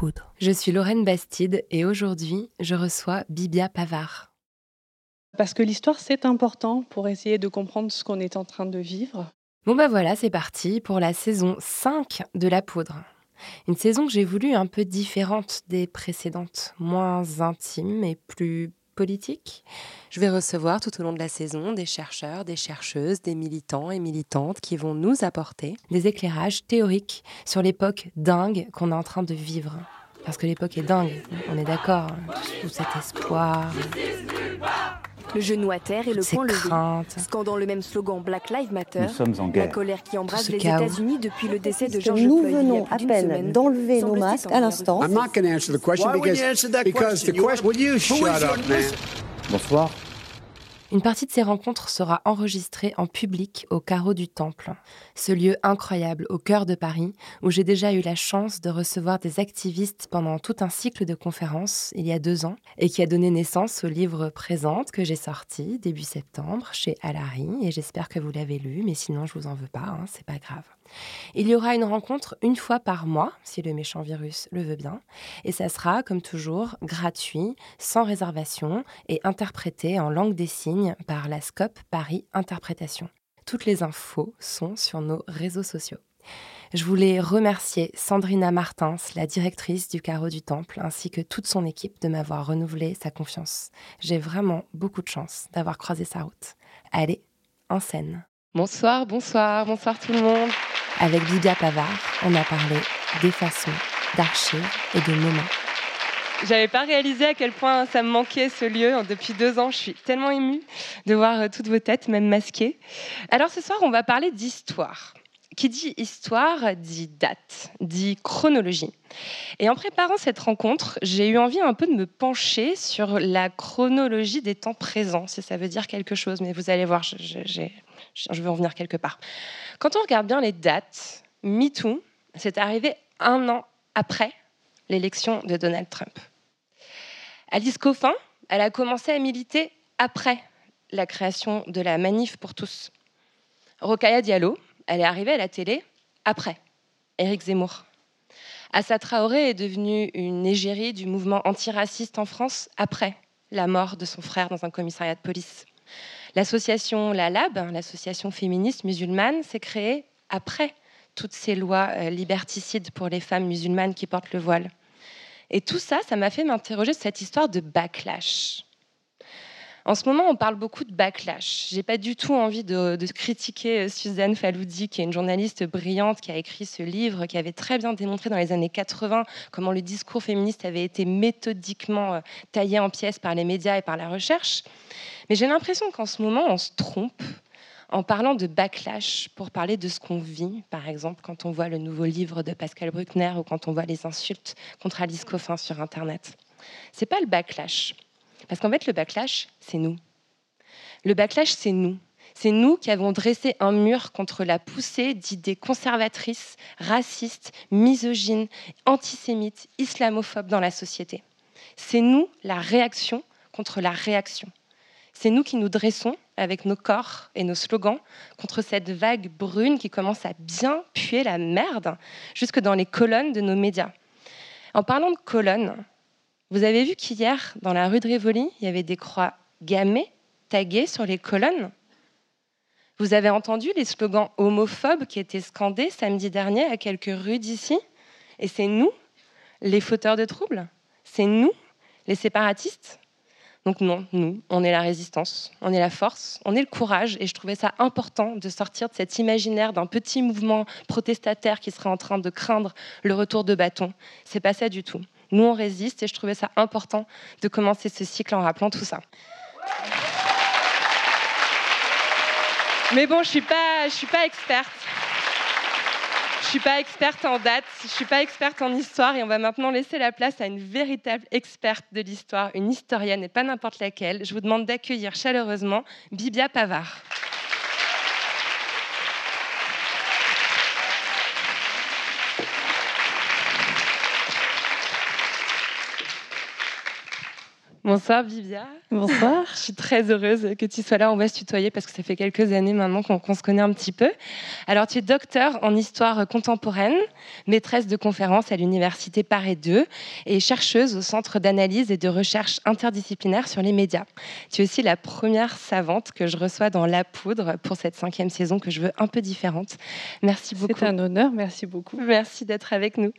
Poudre. Je suis Lorraine Bastide et aujourd'hui, je reçois Bibia Pavard. Parce que l'histoire, c'est important pour essayer de comprendre ce qu'on est en train de vivre. Bon bah voilà, c'est parti pour la saison 5 de La Poudre. Une saison que j'ai voulu un peu différente des précédentes, moins intime et plus politique. Je vais recevoir tout au long de la saison des chercheurs, des chercheuses, des militants et militantes qui vont nous apporter des éclairages théoriques sur l'époque dingue qu'on est en train de vivre. Parce que l'époque est dingue, on est d'accord. hein. Tout cet espoir, Le genou à terre et le poing levé. Scandant le même slogan Black Lives Matter. Nous sommes en La guerre. colère qui embrase ce les. États-Unis depuis le décès de George nous Floyd a venons à peine d'enlever nos masques à l'instant. I'm not going to answer the question Why would you because, answer that because the question? You- question. Will you shut up, man? Bonsoir. Une partie de ces rencontres sera enregistrée en public au carreau du Temple, ce lieu incroyable au cœur de Paris où j'ai déjà eu la chance de recevoir des activistes pendant tout un cycle de conférences il y a deux ans et qui a donné naissance au livre Présente que j'ai sorti début septembre chez Alary et j'espère que vous l'avez lu, mais sinon je vous en veux pas, hein, c'est pas grave. Il y aura une rencontre une fois par mois, si le méchant virus le veut bien, et ça sera, comme toujours, gratuit, sans réservation et interprété en langue des signes par la SCOP Paris Interprétation. Toutes les infos sont sur nos réseaux sociaux. Je voulais remercier Sandrina Martins, la directrice du Carreau du Temple, ainsi que toute son équipe de m'avoir renouvelé sa confiance. J'ai vraiment beaucoup de chance d'avoir croisé sa route. Allez, en scène. Bonsoir, bonsoir, bonsoir tout le monde. Avec Bibia Pavard, on a parlé des façons, d'archives et de moments. J'avais pas réalisé à quel point ça me manquait ce lieu. Depuis deux ans, je suis tellement émue de voir euh, toutes vos têtes, même masquées. Alors ce soir, on va parler d'histoire. Qui dit histoire dit date, dit chronologie. Et en préparant cette rencontre, j'ai eu envie un peu de me pencher sur la chronologie des temps présents, si ça veut dire quelque chose. Mais vous allez voir, j'ai- je vais en venir quelque part. Quand on regarde bien les dates, MeToo, c'est arrivé un an après l'élection de Donald Trump. Alice Coffin, elle a commencé à militer après la création de la Manif pour tous. Rokhaya Diallo, elle est arrivée à la télé après Éric Zemmour. Assa Traoré est devenue une égérie du mouvement antiraciste en France après la mort de son frère dans un commissariat de police. L'association La Lab, l'association féministe musulmane, s'est créée après toutes ces lois euh, liberticides pour les femmes musulmanes qui portent le voile. Et tout ça, ça m'a fait m'interroger sur cette histoire de backlash. En ce moment, on parle beaucoup de backlash. J'ai pas du tout envie de, critiquer euh, Suzanne Faloudi, qui est une journaliste brillante qui a écrit ce livre, qui avait très bien démontré dans les années 80 comment le discours féministe avait été méthodiquement euh, taillé en pièces par les médias et par la recherche. Mais j'ai l'impression qu'en ce moment, on se trompe en parlant de backlash pour parler de ce qu'on vit, par exemple quand on voit le nouveau livre de Pascal Bruckner ou quand on voit les insultes contre Alice Coffin sur Internet. C'est pas le backlash. Parce qu'en fait, le backlash, c'est nous. Le backlash, c'est nous. C'est nous qui avons dressé un mur contre la poussée d'idées conservatrices, racistes, misogynes, antisémites, islamophobes dans la société. C'est nous la réaction contre la réaction. C'est nous qui nous dressons avec nos corps et nos slogans contre cette vague brune qui commence à bien puer la merde jusque dans les colonnes de nos médias. En parlant de colonnes, vous avez vu qu'hier, dans la rue de Rivoli, il y avait des croix gammées taguées sur les colonnes. Vous avez entendu les slogans homophobes qui étaient scandés samedi dernier à quelques rues d'ici? Et c'est nous, les fauteurs de troubles? C'est nous, les séparatistes? Donc non, nous, on est la résistance, on est la force, on est le courage, et je trouvais ça important de sortir de cet imaginaire d'un petit mouvement protestataire qui serait en train de craindre le retour de bâton. C'est pas ça du tout. Nous, on résiste, et je trouvais ça important de commencer ce cycle en rappelant tout ça. Mais bon, je suis pas, je suis pas experte. Je suis pas experte en date, je suis pas experte en histoire et on va maintenant laisser la place à une véritable experte de l'histoire, une historienne et pas n'importe laquelle. Je vous demande d'accueillir chaleureusement Bibia Pavard. Bonsoir Vivia. Bonsoir. Je suis très heureuse que tu sois là. On va se tutoyer parce que ça fait quelques années maintenant qu'on se connaît un petit peu. Alors, tu es docteur en histoire contemporaine, maîtresse de conférences à l'université Paris 2 et chercheuse au Centre d'analyse et de recherche interdisciplinaire sur les médias. Tu es aussi la première savante que je reçois dans La Poudre pour cette cinquième saison que je veux un peu différente. Merci beaucoup. C'est un honneur. Merci beaucoup. Merci d'être avec nous.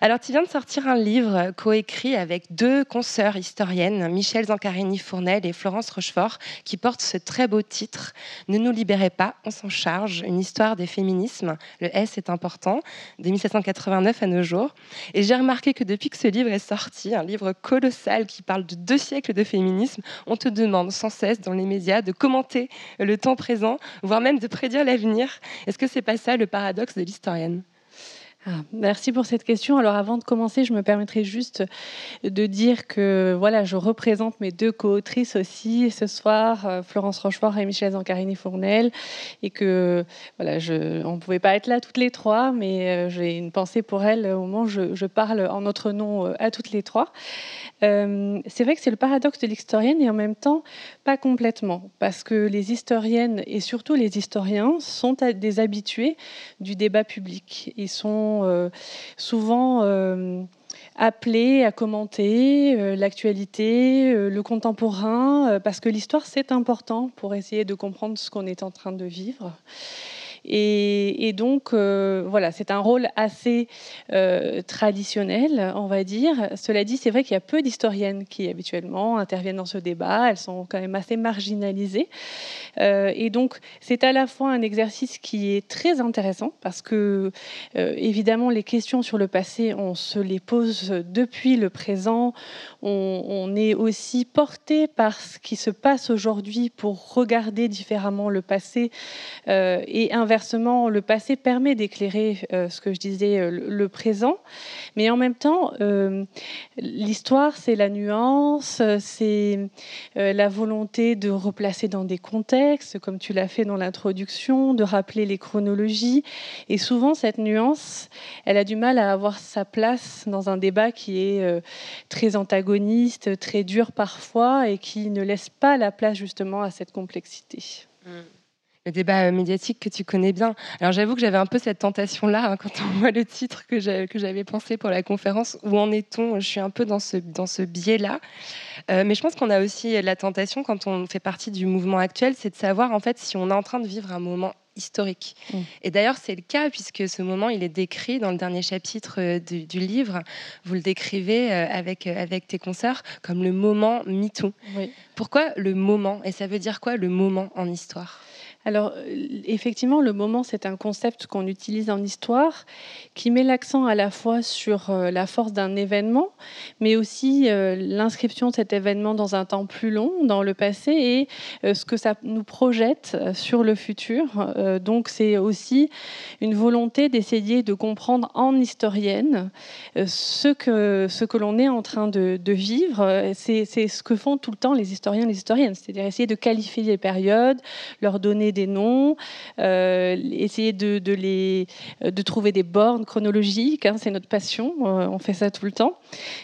Alors, tu viens de sortir un livre coécrit avec deux consoeurs historiennes Michel Zancarini-Fournel et Florence Rochefort, qui portent ce très beau titre Ne nous libérez pas, on s'en charge, une histoire des féminismes. Le S est important, de 1789 à nos jours. Et j'ai remarqué que depuis que ce livre est sorti, un livre colossal qui parle de deux siècles de féminisme, on te demande sans cesse dans les médias de commenter le temps présent, voire même de prédire l'avenir. Est-ce que c'est pas ça le paradoxe de l'historienne? Ah, merci pour cette question. Alors avant de commencer, je me permettrai juste de dire que voilà, je représente mes deux co-autrices aussi ce soir, euh, Florence Rochefort et Michel Zancarini-Fournel, et que voilà, on ne pouvait pas être là toutes les trois, mais euh, j'ai une pensée pour elles au moment où je, parle en notre nom euh, à toutes les trois. c'est vrai que c'est le paradoxe de l'historienne et en même temps pas complètement, parce que les historiennes et surtout les historiens sont des habitués du débat public. Ils sont euh, souvent euh, appelés à commenter euh, l'actualité, le contemporain, parce que l'histoire, c'est important pour essayer de comprendre ce qu'on est en train de vivre. Et, donc, euh, voilà, c'est un rôle assez euh, traditionnel, on va dire. Cela dit, c'est vrai qu'il y a peu d'historiennes qui habituellement interviennent dans ce débat. Elles sont quand même assez marginalisées. Euh, et donc, c'est à la fois un exercice qui est très intéressant parce que, évidemment, les questions sur le passé, on se les pose depuis le présent. On, est aussi porté par ce qui se passe aujourd'hui pour regarder différemment le passé et inversement inversement, le passé permet d'éclairer euh, ce que je disais, euh, le, présent, mais en même temps, euh, l'histoire, c'est la nuance, c'est la volonté de replacer dans des contextes, comme tu l'as fait dans l'introduction, de rappeler les chronologies. Et souvent, cette nuance, elle a du mal à avoir sa place dans un débat qui est très antagoniste, très dur parfois, et qui ne laisse pas la place justement à cette complexité. Mmh le débat euh, médiatique que tu connais bien. Alors j'avoue que j'avais un peu cette tentation-là hein, quand on voit le titre que j'avais pensé pour la conférence. Où en est-on? Je suis un peu dans ce, dans ce biais-là. Euh, mais je pense qu'on a aussi la tentation quand on fait partie du mouvement actuel, c'est de savoir en fait si on est en train de vivre un moment historique. Mm. Et d'ailleurs, c'est le cas puisque ce moment, il est décrit dans le dernier chapitre euh, du, livre. Vous le décrivez avec, avec tes consoeurs comme le moment MeToo. Oui. Pourquoi le moment? Et ça veut dire quoi le moment en histoire? Alors, euh, effectivement, le moment, c'est un concept qu'on utilise en histoire qui met l'accent à la fois sur euh, la force d'un événement, mais aussi euh, l'inscription de cet événement dans un temps plus long, dans le passé, et ce que ça nous projette sur le futur. Donc, c'est aussi une volonté d'essayer de comprendre en historienne ce que, ce que l'on est en train de, vivre. C'est ce que font tout le temps les historiens et les historiennes, c'est-à-dire essayer de qualifier les périodes, leur donner des noms, euh, essayer de, les, de trouver des bornes chronologiques. Hein, c'est notre passion, euh, on fait ça tout le temps.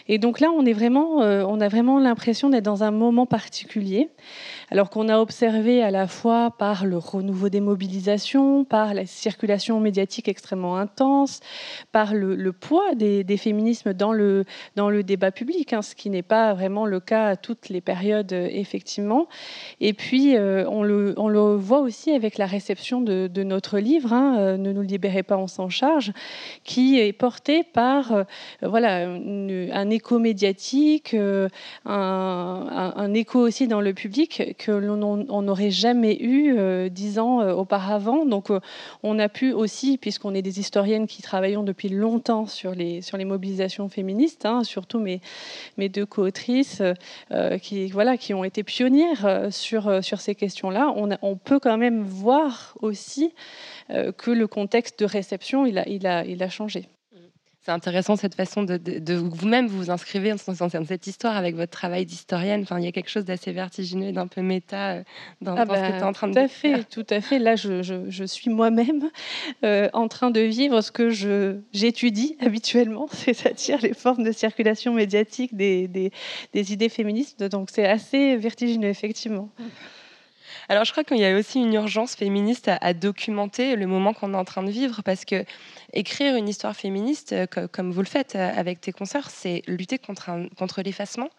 Et donc là, on, est vraiment, euh, on a vraiment l'impression d'être dans un moment particulier alors qu'on a observé à la fois par le renouveau des mobilisations, par la circulation médiatique extrêmement intense, par le, poids des, féminismes dans le, dans le débat public, hein, ce qui n'est pas vraiment le cas à toutes les périodes, effectivement. Et puis, euh, on, le, on, le, voit aussi avec la réception de, notre livre, hein, euh, Ne nous libérez pas, on s'en charge, qui est porté par euh, voilà, un écho médiatique, un, un, écho aussi dans le public que l'on n'aurait jamais eu dix ans auparavant. Donc on a pu aussi, puisqu'on est des historiennes qui travaillons depuis longtemps sur les, mobilisations féministes, hein, surtout mes, deux co-autrices qui, voilà, qui ont été pionnières sur, ces questions-là, on, peut quand même voir aussi que le contexte de réception, il a changé. C'est intéressant cette façon de, de, vous-même vous inscrivez en cette histoire avec votre travail d'historienne. Enfin, il y a quelque chose d'assez vertigineux et d'un peu méta euh, dans, ah ce que bah, tu es en train de Tout à fait, tout à fait. Là, je, je, je suis moi-même euh, en train de vivre ce que j'étudie habituellement, c'est-à-dire les formes de circulation médiatique des, des, des idées féministes. Donc, c'est assez vertigineux, effectivement. Alors, je crois qu'il y a aussi une urgence féministe à, documenter le moment qu'on est en train de vivre parce que écrire une histoire féministe, euh, comme vous le faites euh, avec tes concerts, c'est lutter contre, contre l'effacement.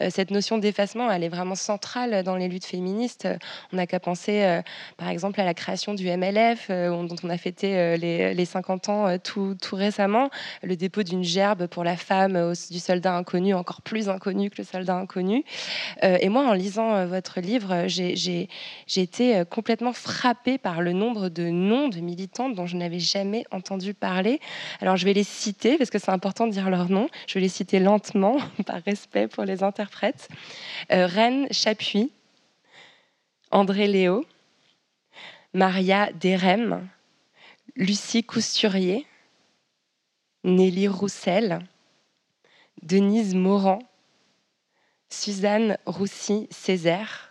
Euh, cette notion d'effacement, elle est vraiment centrale dans les luttes féministes. On n'a qu'à penser, par exemple, à la création du MLF, dont on a fêté les, 50 ans tout, tout, récemment, le dépôt d'une gerbe pour la femme du soldat inconnu, encore plus inconnu que le soldat inconnu. et moi, en lisant votre livre, j'ai été complètement frappée par le nombre de noms de militantes dont je n'avais jamais entendu parler. Alors je vais les citer parce que c'est important de dire leur nom. Je vais les citer lentement par respect pour les interprètes. Euh, Reine Chapuis, André Léo, Maria Derem, Lucie Cousturier, Nelly Roussel, Denise Morand, Suzanne Roussy-Césaire,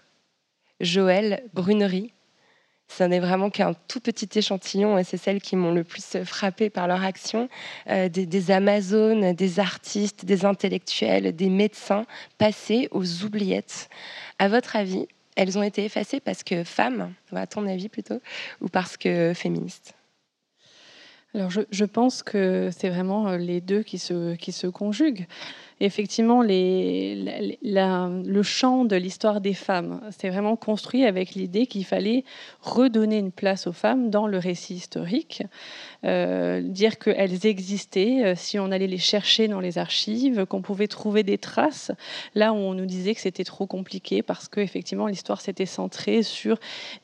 Joël Brunery, ça n'est vraiment qu'un tout petit échantillon et c'est celles qui m'ont le plus frappé par leur action. Euh, des, Amazones, des artistes, des intellectuels, des médecins passés aux oubliettes. À votre avis, elles ont été effacées parce que femmes, à ton avis plutôt, ou parce que féministes? Alors je, je, pense que c'est vraiment euh, les deux qui se, qui se conjuguent effectivement, le champ de l'histoire des femmes, c'est vraiment construit avec l'idée qu'il fallait redonner une place aux femmes dans le récit historique, euh, dire qu'elles existaient euh, si on allait les chercher dans les archives, qu'on pouvait trouver des traces. Là où on nous disait que c'était trop compliqué parce que effectivement l'histoire s'était centrée sur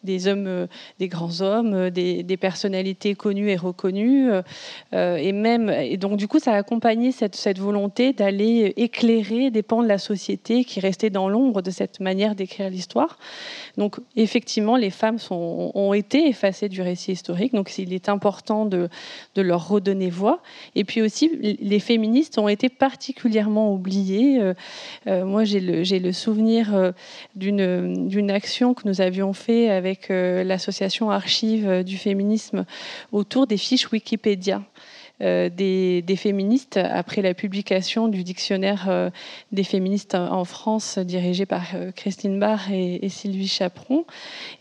des hommes, euh, des grands hommes, des, personnalités connues et reconnues, et même et donc du coup ça a accompagné cette, cette volonté d'aller éclairer des pans de la société qui restaient dans l'ombre de cette manière d'écrire l'histoire. Donc effectivement, les femmes ont été effacées du récit historique, donc il est important de, leur redonner voix. Et puis aussi, les féministes ont été particulièrement oubliées. Euh, euh, moi, j'ai le, le, souvenir euh, d'une action que nous avions fait avec l'association Archives du féminisme autour des fiches Wikipédia. Euh, des, féministes après la publication du dictionnaire euh, des féministes en France dirigé par euh, Christine Barr et, Sylvie Chaperon.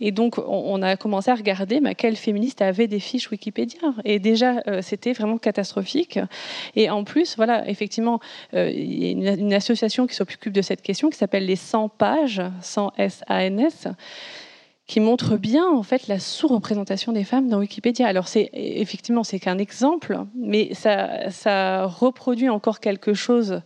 Et donc, on, a commencé à regarder mais quels féministes avaient des fiches Wikipédia. Et déjà, c'était vraiment catastrophique. Et en plus, voilà, effectivement, il y a une, association qui s'occupe de cette question qui s'appelle les 100 pages, 100 S-A-N-S qui montre bien en fait la sous-représentation des femmes dans Wikipédia. Alors c'est effectivement c'est qu'un exemple, mais ça, ça reproduit encore quelque chose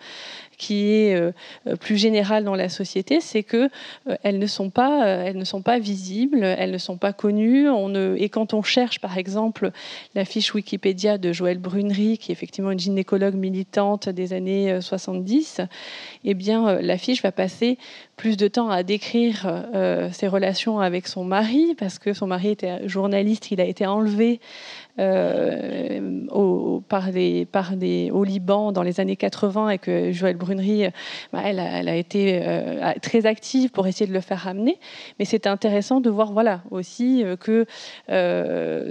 qui est euh, euh, plus générale dans la société, c'est que euh, elles ne sont pas, elles ne sont pas visibles, elles ne sont pas connues. On et quand on cherche, par exemple, la fiche Wikipédia de Joëlle Brunery, qui est effectivement une gynécologue militante des années 70, eh bien, la fiche va passer plus de temps à décrire ses relations avec son mari, parce que son mari était journaliste, il a été enlevé euh, au, Liban dans les années 80 et que Joëlle Brunery, bah, elle, a, été euh, très active pour essayer de le faire ramener. Mais c'est intéressant de voir voilà, aussi euh, que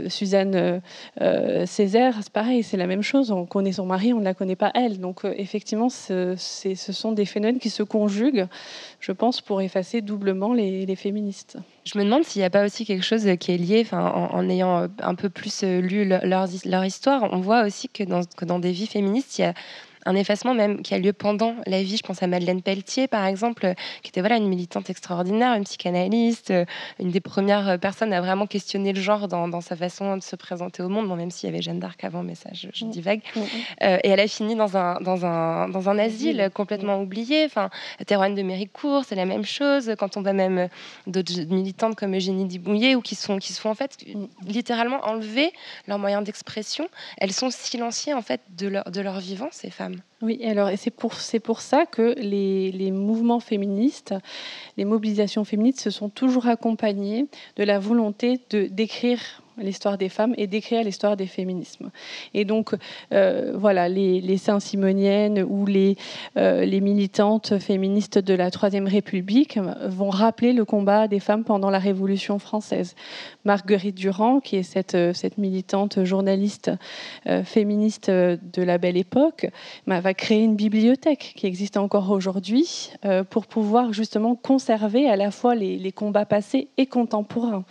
Suzanne Césaire, c'est pareil, c'est la même chose. On connaît son mari, on ne la connaît pas elle. Donc effectivement, ce sont des phénomènes qui se conjuguent, je pense, pour effacer doublement les, féministes. Je me demande s'il n'y a pas aussi quelque chose qui est lié, en, ayant euh, un peu plus euh, lu leur, leur, histoire, on voit aussi que dans, que dans des vies féministes, il y a un effacement même qui a lieu pendant la vie. Je pense à Madeleine Pelletier, par exemple, qui était voilà, une militante extraordinaire, une psychanalyste, euh, une des premières personnes à vraiment questionner le genre dans, sa façon de se présenter au monde, bon, même s'il y avait Jeanne d'Arc avant, mais ça, je, je mm. divague. Mm, mm. Euh, et elle a fini dans un, dans un, dans un asile complètement oublié. Enfin, Théroigne de Méricourt, c'est la même chose. Quand on va même d'autres militantes comme Eugénie Dibouillet, ou qui sont, qui sont en fait littéralement enlever leurs moyens d'expression, elles sont silenciées en fait de leur, de leur vivant, ces femmes. Oui, alors c'est pour, c'est pour ça que les, les, mouvements féministes, les mobilisations féministes se sont toujours accompagnées de la volonté de d'écrire l'histoire des femmes et d'écrire l'histoire des féminismes. Et donc, euh, voilà, les, Saint-Simoniennes ou les, euh, les militantes féministes de la Troisième République vont rappeler le combat des femmes pendant la Révolution française. Marguerite Durand, qui est cette, cette militante journaliste euh, féministe de la belle époque, bah, va créer une bibliothèque qui existe encore aujourd'hui pour pouvoir justement conserver à la fois les, les combats passés et contemporains.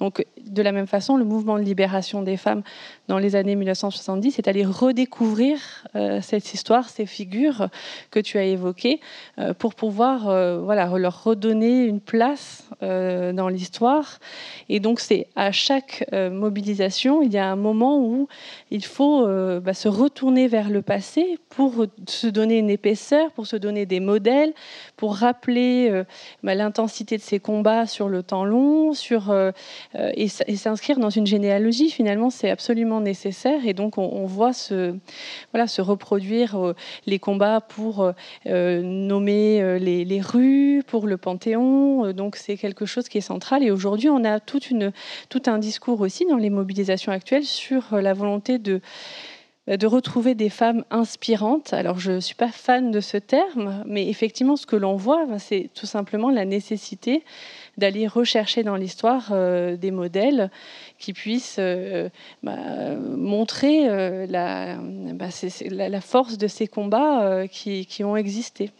Donc, de la même façon, le mouvement de libération des femmes dans les années 1970 c'est aller redécouvrir euh, cette histoire, ces figures que tu as évoquées, euh, pour pouvoir euh, voilà, leur redonner une place dans l'histoire. Et donc, c'est à chaque mobilisation, il y a un moment où il faut bah, se retourner vers le passé pour se donner une épaisseur, pour se donner des modèles, pour rappeler bah, l'intensité de ces combats sur le temps long, sur, et, et s'inscrire dans une généalogie. Finalement, c'est absolument nécessaire et donc on, voit se, voilà, se reproduire euh, les combats pour euh, euh, nommer les, rues, pour le Panthéon. donc c'est quelque chose qui est central et aujourd'hui on a toute une, tout un discours aussi dans les mobilisations actuelles sur la volonté de de retrouver des femmes inspirantes. Alors, je ne suis pas fan de ce terme, mais effectivement, ce que l'on voit, ben, c'est tout simplement la nécessité d'aller rechercher dans l'histoire euh, des modèles qui puissent euh, bah, montrer euh, bah, la, la, force de ces combats qui, qui, ont existé.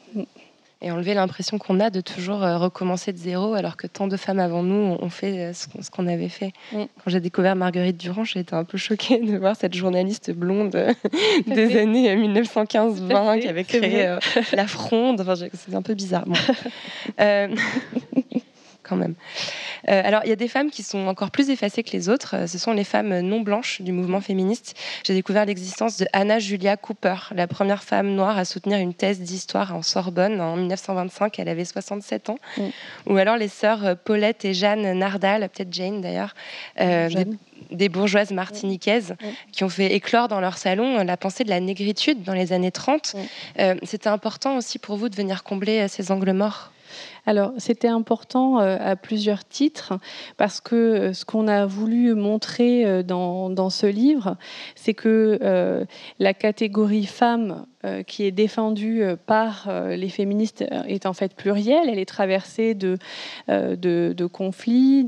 Et enlever l'impression qu'on a de toujours recommencer de zéro, alors que tant de femmes avant nous ont fait ce qu'on avait fait. Mm. Quand j'ai découvert Marguerite Durand, j'ai été un peu choquée de voir cette journaliste blonde des années 1915-20 qui avait créé La Fronde. Enfin, c'est un peu bizarre. Bon. quand même. Euh, alors, il y a des femmes qui sont encore plus effacées que les autres. Euh, ce sont les femmes non blanches du mouvement féministe. J'ai découvert l'existence de Anna Julia Cooper, la première femme noire à soutenir une thèse d'histoire en Sorbonne en 1925. Elle avait 67 ans. Mm. Ou alors les sœurs euh, Paulette et Jeanne Nardal, peut-être Jane d'ailleurs, des, bourgeoises martiniquaises mm. qui ont fait éclore dans leur salon la pensée de la négritude dans les années 30. Mm. C'était important aussi pour vous de venir combler ces angles morts? Alors, c'était important euh, à plusieurs titres parce que euh, ce qu'on a voulu montrer euh, dans, dans ce livre, c'est que la catégorie femme qui est défendue par les féministes est en fait plurielle. Elle est traversée de, de, conflits,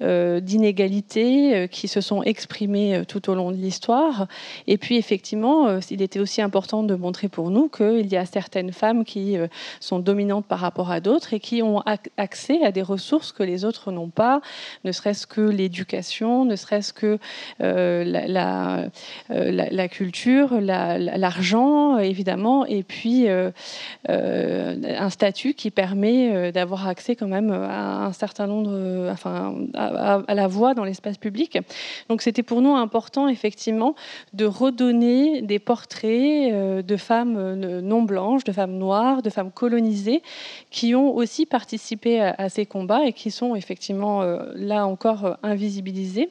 d'inégalités qui se sont exprimées tout au long de l'histoire. Et puis effectivement, il était aussi important de montrer pour nous qu'il y a certaines femmes qui sont dominantes par rapport à d'autres et qui ont accès à des ressources que les autres n'ont pas, ne serait-ce que l'éducation, ne serait-ce que la, la, la, culture, l'argent évidemment, et puis euh, euh, un statut qui permet euh, d'avoir accès quand même à un certain nombre, enfin, à, la voix dans l'espace public. Donc c'était pour nous important, effectivement, de redonner des portraits de femmes non blanches, de femmes noires, de femmes colonisées, qui ont aussi participé à, ces combats et qui sont effectivement là encore invisibilisées,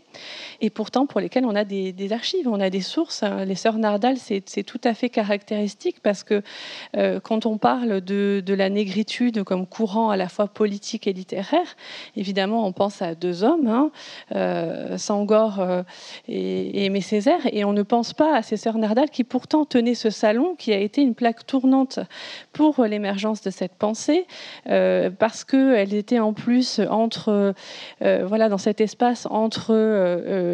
et pourtant pour lesquelles on a des, archives, on a des sources. Les sœurs Nardal, c'est tout à fait caractéristique parce que euh, quand on parle de, la négritude comme courant à la fois politique et littéraire, évidemment, on pense à deux hommes, hein, euh, Sangor euh, et, Aimé Césaire, et on ne pense pas à ces sœurs Nardal qui pourtant tenaient ce salon qui a été une plaque tournante pour l'émergence de cette pensée parce qu'elles étaient en plus entre, voilà, dans cet espace entre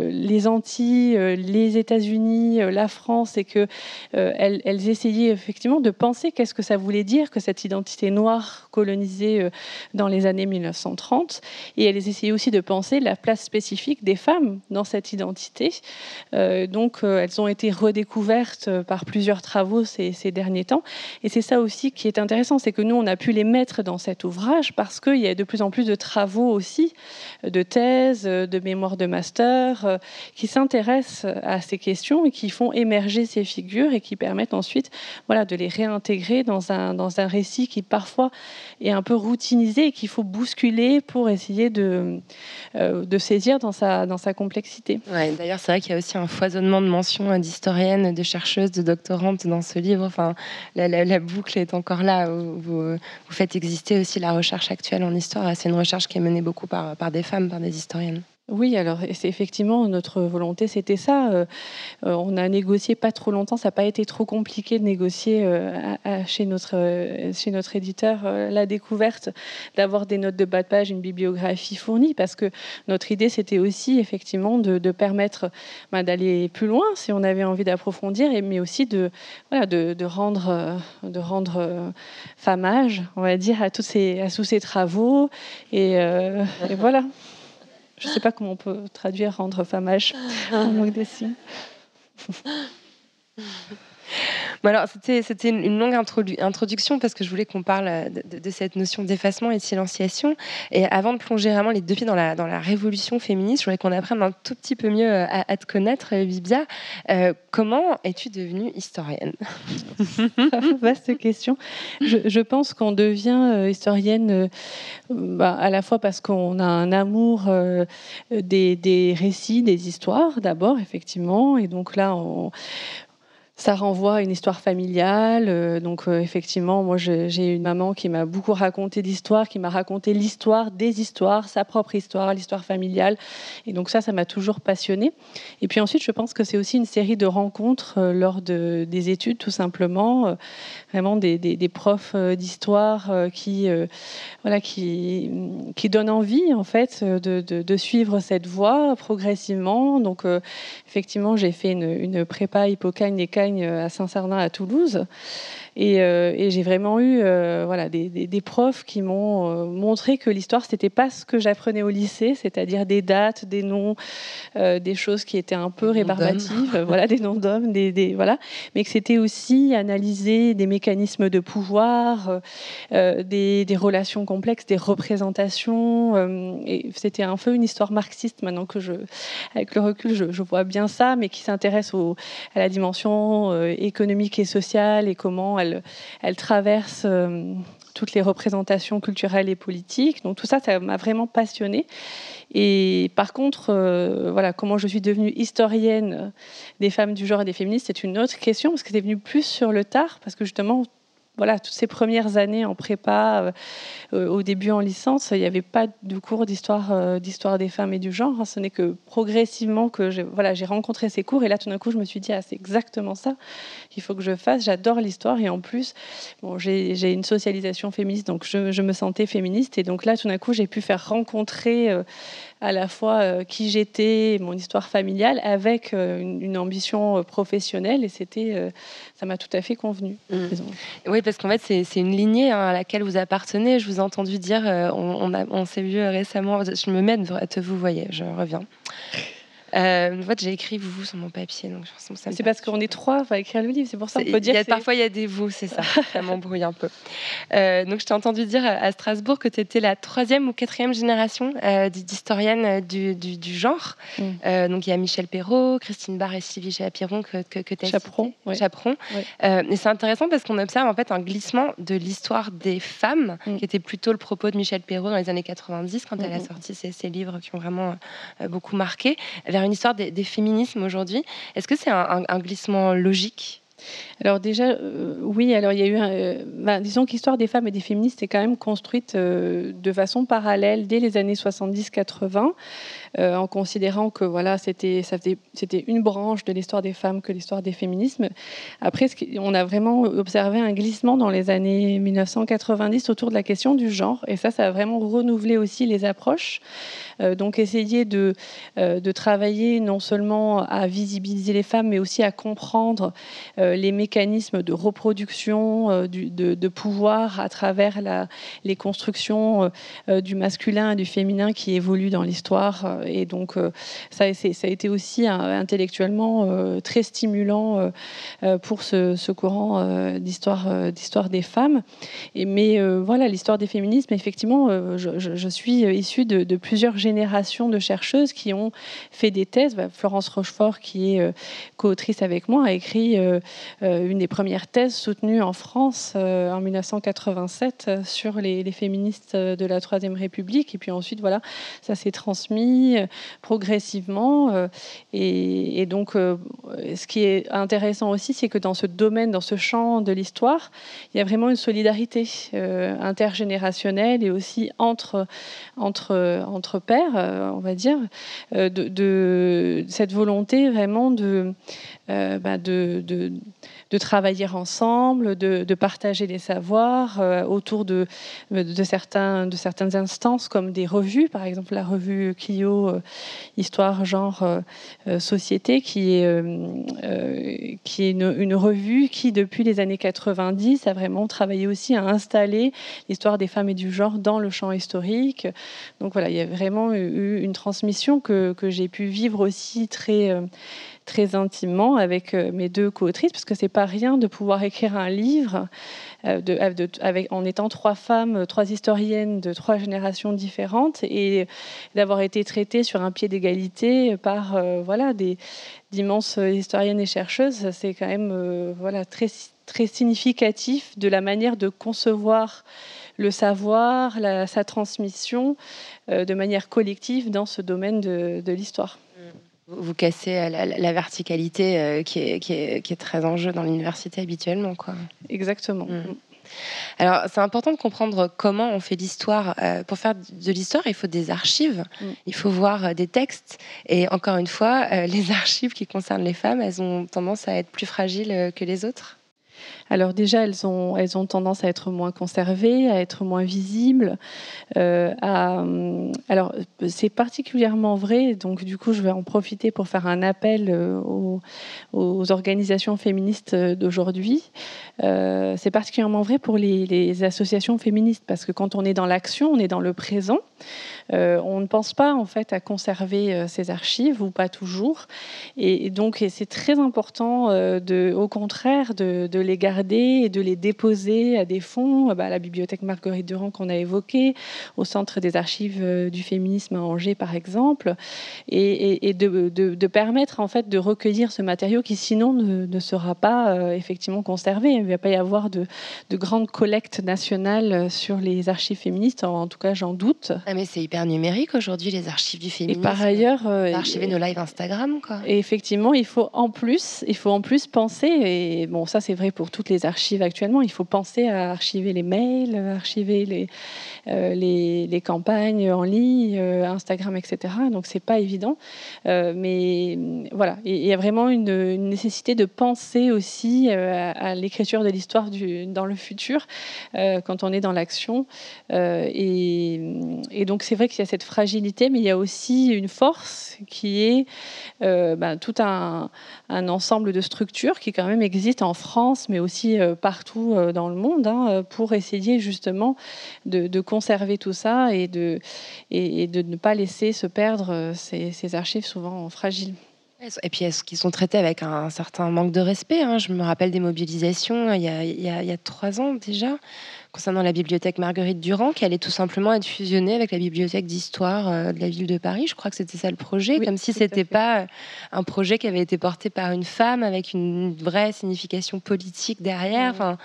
les Antilles, les États-Unis, la France, et que elles, essayaient effectivement de penser qu'est-ce que ça voulait dire que cette identité noire colonisée dans les années 1930, et elles essayaient aussi de penser la place spécifique des femmes dans cette identité. donc, elles ont été redécouvertes par plusieurs travaux ces, ces derniers temps. Et c'est ça aussi qui est intéressant, c'est que nous, on a pu les mettre dans cet ouvrage parce qu'il y a de plus en plus de travaux aussi, de thèses, de mémoires de master, euh, qui s'intéressent à ces questions et qui font émerger ces figures et qui permettent ensuite voilà, de les réintégrer dans un, dans un récit qui parfois est un peu routinisé et qu'il faut bousculer pour essayer de, euh, de saisir dans sa, dans sa complexité. D'ailleurs, c'est vrai qu'il y a aussi un foisonnement de mentions d'historiennes, de chercheuses, de doctorantes dans ce livre. Enfin, la, boucle est encore là. Vous, vous, faites exister aussi la recherche actuelle en histoire. C'est une recherche qui est menée beaucoup par des femmes, par des historiennes. Oui, alors c'est effectivement notre volonté, c'était ça. Euh, euh, on a négocié pas trop longtemps, ça n'a pas été trop compliqué de négocier euh, chez, notre, éditeur la découverte, d'avoir des notes de bas de page, une bibliographie fournie, parce que notre idée c'était aussi effectivement de, permettre bah, d'aller plus loin si on avait envie d'approfondir, mais aussi de, rendre, rendre famage, on va dire, à tous ces, travaux. Et voilà. Je ne sais pas comment on peut traduire rendre famage en manque des signes. alors, c'était une longue introduction parce que je voulais qu'on parle euh, de, cette notion d'effacement et de silenciation. Et avant de plonger vraiment les deux pieds dans la, révolution féministe, je voudrais qu'on apprenne un tout petit peu mieux euh, à, te connaître, Bibia. Euh, comment es-tu devenue historienne? Vaste question. Je, pense qu'on devient historienne bah, à la fois parce qu'on a un amour des, des, récits, des histoires d'abord, effectivement. Et donc là, on, ça renvoie à une histoire familiale. Euh, donc euh, effectivement, moi j'ai une maman qui m'a beaucoup raconté d'histoires, qui m'a raconté l'histoire des histoires, sa propre histoire, l'histoire familiale. Et donc ça, ça m'a toujours passionnée. Et puis ensuite, je pense que c'est aussi une série de rencontres euh, lors de, des études, tout simplement, vraiment des, profs d'histoire qui, voilà, qui, donnent envie en fait de, suivre cette voie progressivement. Donc effectivement, j'ai fait une, une prépa Hippocagne et euh, à Saint-Cernin à Toulouse. Euh, et, j'ai vraiment eu euh, voilà, des, profs qui m'ont euh, montré que l'histoire, ce n'était pas ce que j'apprenais au lycée, c'est-à-dire des dates, des noms, des choses qui étaient un peu rébarbatives, voilà, des noms d'hommes, des, voilà, mais que c'était aussi analyser des mécanismes de pouvoir, des, relations complexes, des représentations. et c'était un peu une histoire marxiste maintenant que je, avec le recul, je, vois bien ça, mais qui s'intéresse à la dimension économique et sociale et comment elle elle, traverse euh, toutes les représentations culturelles et politiques. Donc tout ça, ça m'a vraiment passionnée. Et par contre, euh, voilà, comment je suis devenue historienne des femmes du genre et des féministes, c'est une autre question parce que c'est venu plus sur le tard, parce que justement, voilà, toutes ces premières années en prépa, euh, euh, au début en licence, il n'y avait pas de cours d'histoire, euh, d'histoire des femmes et du genre. Ce n'est que progressivement que j'ai, voilà, j'ai rencontré ces cours et là, tout d'un coup, je me suis dit, ah, c'est exactement ça qu'il faut que je fasse. J'adore l'histoire et en plus, bon, j'ai, une socialisation féministe, donc je, me sentais féministe et donc là, tout d'un coup, j'ai pu faire rencontrer à la fois euh, qui j'étais, mon histoire familiale, avec euh, une, ambition euh, professionnelle. Et c'était, ça m'a tout à fait convenu. Mmh. Oui, parce qu'en fait, c'est une lignée hein, à laquelle vous appartenez. Je vous ai entendu dire, on, on s'est vu récemment, je me mets à te vous voyez, je reviens. Euh, en fait, j'ai écrit vous sur mon papier. Donc c'est parce qu'on est trois à écrire le livre, c'est pour ça qu'on peut dire. Y a, parfois, il y a des vous, c'est ça. ça m'embrouille un peu. Euh, donc, je t'ai entendu dire à Strasbourg que tu étais la troisième ou quatrième génération euh, d'historienne euh, du, du, du, genre. Mm. Euh, donc, il y a Michel Perrault, Christine Barr et Sylvie Chapiron que, que, que tu as Chaperon. Chaperon. et c'est intéressant parce qu'on observe en fait un glissement de l'histoire des femmes, mm. qui était plutôt le propos de Michel Perrault dans les années 90, quand elle a mm-hmm. sorti ces, livres qui ont vraiment beaucoup marqué, vers une histoire des, féminismes aujourd'hui. Est-ce que c'est un, glissement logique? Alors déjà, euh, oui, alors il y a eu, euh, ben, disons qu'Histoire des femmes et des féministes est quand même construite euh, de façon parallèle dès les années 70-80. En considérant que voilà, c'était une branche de l'histoire des femmes que l'histoire des féminismes. Après, on a vraiment observé un glissement dans les années 1990 autour de la question du genre, et ça, ça a vraiment renouvelé aussi les approches. donc, essayer de, de travailler non seulement à visibiliser les femmes, mais aussi à comprendre les mécanismes de reproduction, du, de, pouvoir à travers les constructions du masculin et du féminin qui évoluent dans l'histoire. Et donc, ça, ça a été aussi intellectuellement très stimulant pour ce, courant d'histoire, des femmes. Mais voilà, l'histoire des féminismes, effectivement, je, suis issue de, plusieurs générations de chercheuses qui ont fait des thèses. Bah, Florence Rochefort, qui est co-autrice avec moi, a écrit une des premières thèses soutenues en France en 1987 sur les, féministes de la Troisième République. Et puis ensuite, voilà, ça s'est transmis progressivement. Et, et donc, ce qui est intéressant aussi, c'est que dans ce domaine, dans ce champ de l'histoire, il y a vraiment une solidarité intergénérationnelle et aussi entre, entre, entre pairs, on va dire, de, cette volonté vraiment de, bah de de travailler ensemble, de, partager les savoirs euh, autour de, certaines instances comme des revues, par exemple la revue Clio euh, Histoire, Genre, euh, Société, qui est, une, revue qui, depuis les années 90, a vraiment travaillé aussi à installer l'histoire des femmes et du genre dans le champ historique. Donc voilà, il y a vraiment eu une transmission que j'ai pu vivre aussi très très intimement avec euh, mes deux co-autrices, parce que c'est pas rien de pouvoir écrire un livre euh, en étant trois femmes, trois historiennes de trois générations différentes, et d'avoir été traitées sur un pied d'égalité par euh, voilà des d'immenses historiennes et chercheuses, c'est quand même voilà très très significatif de la manière de concevoir le savoir, sa transmission de manière collective dans ce domaine de l'histoire. Vous cassez la, verticalité euh, qui est, qui, est, très en jeu dans l'université habituellement. Quoi. Exactement. Mm. Alors, c'est important de comprendre comment on fait l'histoire. Euh, pour faire de l'histoire, il faut des archives, mm. il faut voir euh, des textes. Et encore une fois, les archives qui concernent les femmes, elles ont tendance à être plus fragiles que les autres. Alors déjà, elles ont, elles ont tendance à être moins conservées, à être moins visibles. Euh, alors c'est particulièrement vrai, donc du coup je vais en profiter pour faire un appel euh, aux, organisations féministes d'aujourd'hui. Euh, c'est particulièrement vrai pour les, associations féministes, parce que quand on est dans l'action, on est dans le présent. Euh, on ne pense pas en fait à conserver euh, ces archives ou pas toujours. Et, donc c'est très important euh, de, au contraire de, les garder et de les déposer à des fonds, bah, à la bibliothèque Marguerite Durand qu'on a évoquée, au Centre des archives du féminisme à Angers par exemple, et, de, permettre en fait de recueillir ce matériau qui sinon ne, sera pas effectivement conservé. Il ne va pas y avoir de, grandes collectes nationales sur les archives féministes, en, tout cas j'en doute. Ah, numérique aujourd'hui, les archives du féminisme. Et par ailleurs, euh, archiver nos lives Instagram, quoi. Et effectivement, il faut en plus, il faut en plus penser, et bon, ça c'est vrai pour toutes les archives actuellement, il faut penser à archiver les mails, archiver les, euh, les, les, campagnes en ligne, euh, Instagram, etc. Donc c'est pas évident, mais voilà, il y a vraiment une, nécessité de penser aussi à, l'écriture de l'histoire dans le futur quand on est dans l'action, et, et donc c'est vrai qu'il y a cette fragilité, mais il y a aussi une force qui est euh, ben, tout un, ensemble de structures qui quand même existent en France, mais aussi euh, partout euh, dans le monde, hein, pour essayer justement de, conserver tout ça et de, ne pas laisser se perdre ces, archives souvent fragiles. Et puis, est-ce qu'ils sont traités avec un certain manque de respect hein? Je me rappelle des mobilisations a, il y a trois ans déjà concernant la bibliothèque Marguerite Durand, qui allait tout simplement être fusionnée avec la bibliothèque d'histoire euh, de la ville de Paris. Je crois que c'était ça le projet, comme si c'était pas euh, un projet qui avait été porté par une femme avec une vraie signification politique derrière. Enfin,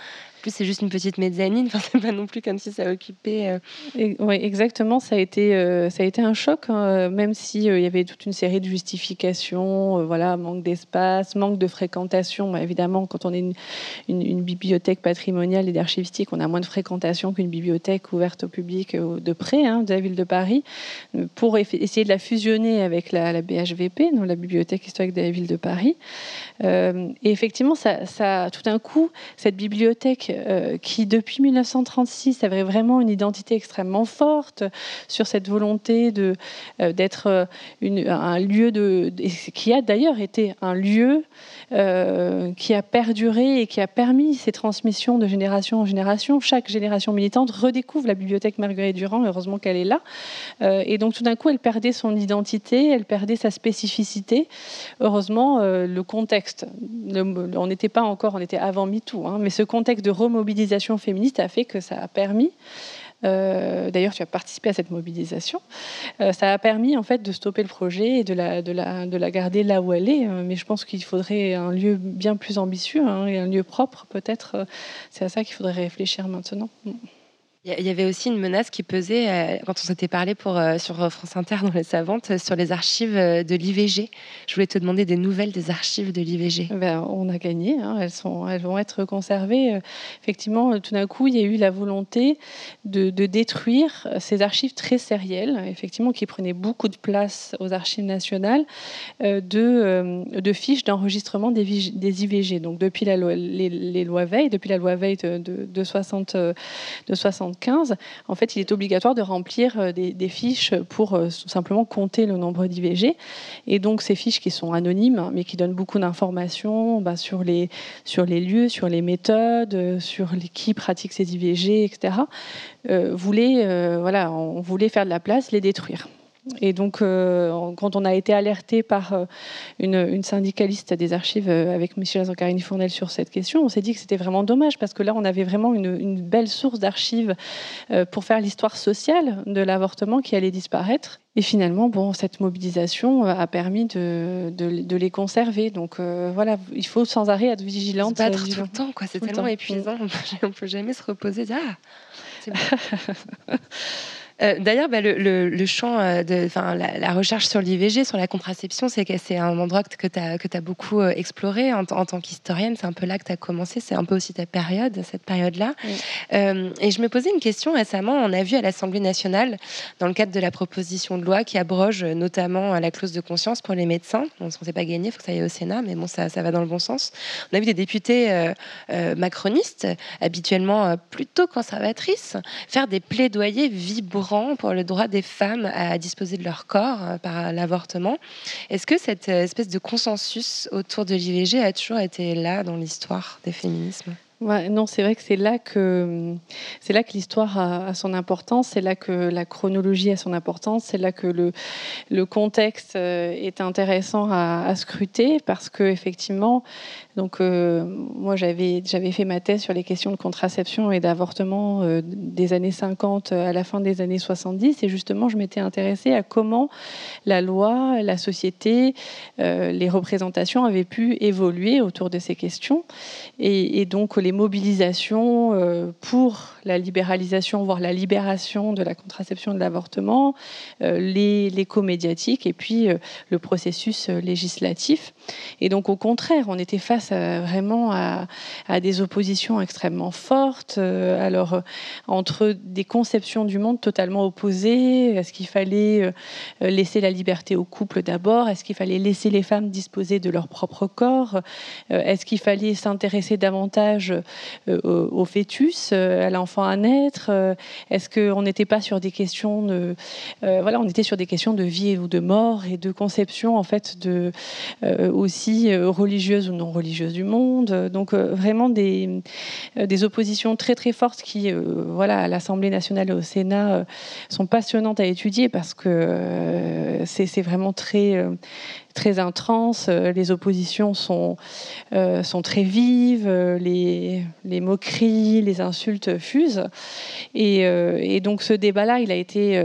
c'est juste une petite mezzanine. Enfin, c'est pas non plus comme si ça occupait. oui, exactement. Ça a été, ça a été un choc, hein, même s'il il y avait toute une série de justifications. voilà, manque d'espace, manque de fréquentation. Bah, évidemment, quand on est une, bibliothèque patrimoniale et d'archivistique, on a moins de fréquentation qu'une bibliothèque ouverte au public de près hein, de la ville de Paris. Pour essayer de la fusionner avec la, BHVP, donc la Bibliothèque historique de la ville de Paris. Euh, et effectivement, ça, tout d'un coup, cette bibliothèque euh, qui, depuis 1936, avait vraiment une identité extrêmement forte sur cette volonté de, euh, d'être un lieu de, qui a d'ailleurs été un lieu qui a perduré et qui a permis ces transmissions de génération en génération. Chaque génération militante redécouvre la bibliothèque Marguerite Durand, heureusement qu'elle est là. et donc tout d'un coup, elle perdait son identité, elle perdait sa spécificité. Heureusement, le contexte on n'était pas encore, on était avant MeToo, hein, mais ce contexte de remobilisation féministe a fait que ça a permis euh, D'ailleurs, tu as participé à cette mobilisation. Euh, ça a permis en fait de stopper le projet et de la, de la, de la garder là où elle est. Euh, mais je pense qu'il faudrait un lieu bien plus ambitieux hein, et un lieu propre, peut-être. C'est à ça qu'il faudrait réfléchir maintenant. Il y avait aussi une menace qui pesait euh, quand on s'était parlé pour, euh, sur France Inter dans Les Savantes sur les archives euh, de l'IVG. Je voulais te demander des nouvelles des archives de l'IVG. Ben, on a gagné, hein. elles, vont être conservées. Effectivement, tout d'un coup, il y a eu la volonté de, détruire ces archives très sérielles, effectivement, qui prenaient beaucoup de place aux archives nationales, de, fiches d'enregistrement des, IVG. Donc depuis la loi, les, lois Veil, depuis la loi Veil de, de, de 60, de 60 en fait, il est obligatoire de remplir euh, des, fiches pour euh, simplement compter le nombre d'IVG. Et donc, ces fiches qui sont anonymes, hein, mais qui donnent beaucoup d'informations bah, sur, les, sur les lieux, sur les méthodes, euh, sur qui pratique ces IVG, etc., voilà, on voulait faire de la place, les détruire. Et donc, euh, quand on a été alerté par euh, une, syndicaliste des archives euh, avec Michel Zancarini Fournel sur cette question, on s'est dit que c'était vraiment dommage parce que là, on avait vraiment une, belle source d'archives pour faire l'histoire sociale de l'avortement qui allait disparaître. Et finalement, bon, cette mobilisation a permis de, de, les conserver. Donc voilà, il faut sans arrêt être vigilante. Se battre tout le temps, quoi. C'est tellement épuisant. On ne peut jamais se reposer. Ah, c'est bon. Euh, d'ailleurs, bah, le, champ euh, de la, la, recherche sur l'IVG, sur la contraception, c'est un endroit que tu as, as, beaucoup euh, exploré en, tant qu'historienne. C'est un peu là que tu as commencé. C'est un peu aussi ta période, cette période-là. et je me posais une question récemment. On a vu à l'Assemblée nationale, dans le cadre de la proposition de loi qui abroge notamment la clause de conscience pour les médecins. On ne s'est pas gagné, il faut que ça aille au Sénat, mais bon, ça, ça, va dans le bon sens. On a vu des députés macronistes, habituellement plutôt conservatrices, faire des plaidoyers vibrants pour le droit des femmes à disposer de leur corps euh, par l'avortement. Est-ce que cette euh, espèce de consensus autour de l'IVG a toujours été là dans l'histoire des féminismes? Non, c'est vrai que c'est là que c'est là que l'histoire a, son importance, c'est là que la chronologie a son importance, c'est là que le, contexte euh, est intéressant à, à scruter parce que effectivement, donc euh, moi j'avais j'avais fait ma thèse sur les questions de contraception et d'avortement euh, des années 50 à la fin des années 70 et justement je m'étais intéressée à comment la loi, la société, les représentations avaient pu évoluer autour de ces questions. Et, et donc les mobilisations euh, pour la libéralisation, voire la libération de la contraception et de l'avortement, euh, les l'écho médiatique et puis euh, le processus législatif. Et donc au contraire, on était face vraiment à, des oppositions extrêmement fortes, alors entre des conceptions du monde totalement opposées. Est-ce qu'il fallait laisser la liberté au couple d'abord? Est-ce qu'il fallait laisser les femmes disposer de leur propre corps? Est-ce qu'il fallait s'intéresser davantage euh, au, fœtus, euh, à l'enfant à naître euh, Est-ce qu'on n'était pas sur des questions de, voilà, on était sur des questions de vie ou de mort et de conception en fait de aussi religieuse ou non religieuse du monde. Donc vraiment des, des oppositions très très fortes qui, voilà, à l'Assemblée nationale et au Sénat sont passionnantes à étudier parce que c'est vraiment très très intense, les oppositions sont, sont très vives, les, les, moqueries, les insultes fusent. Et, donc ce débat-là, il a été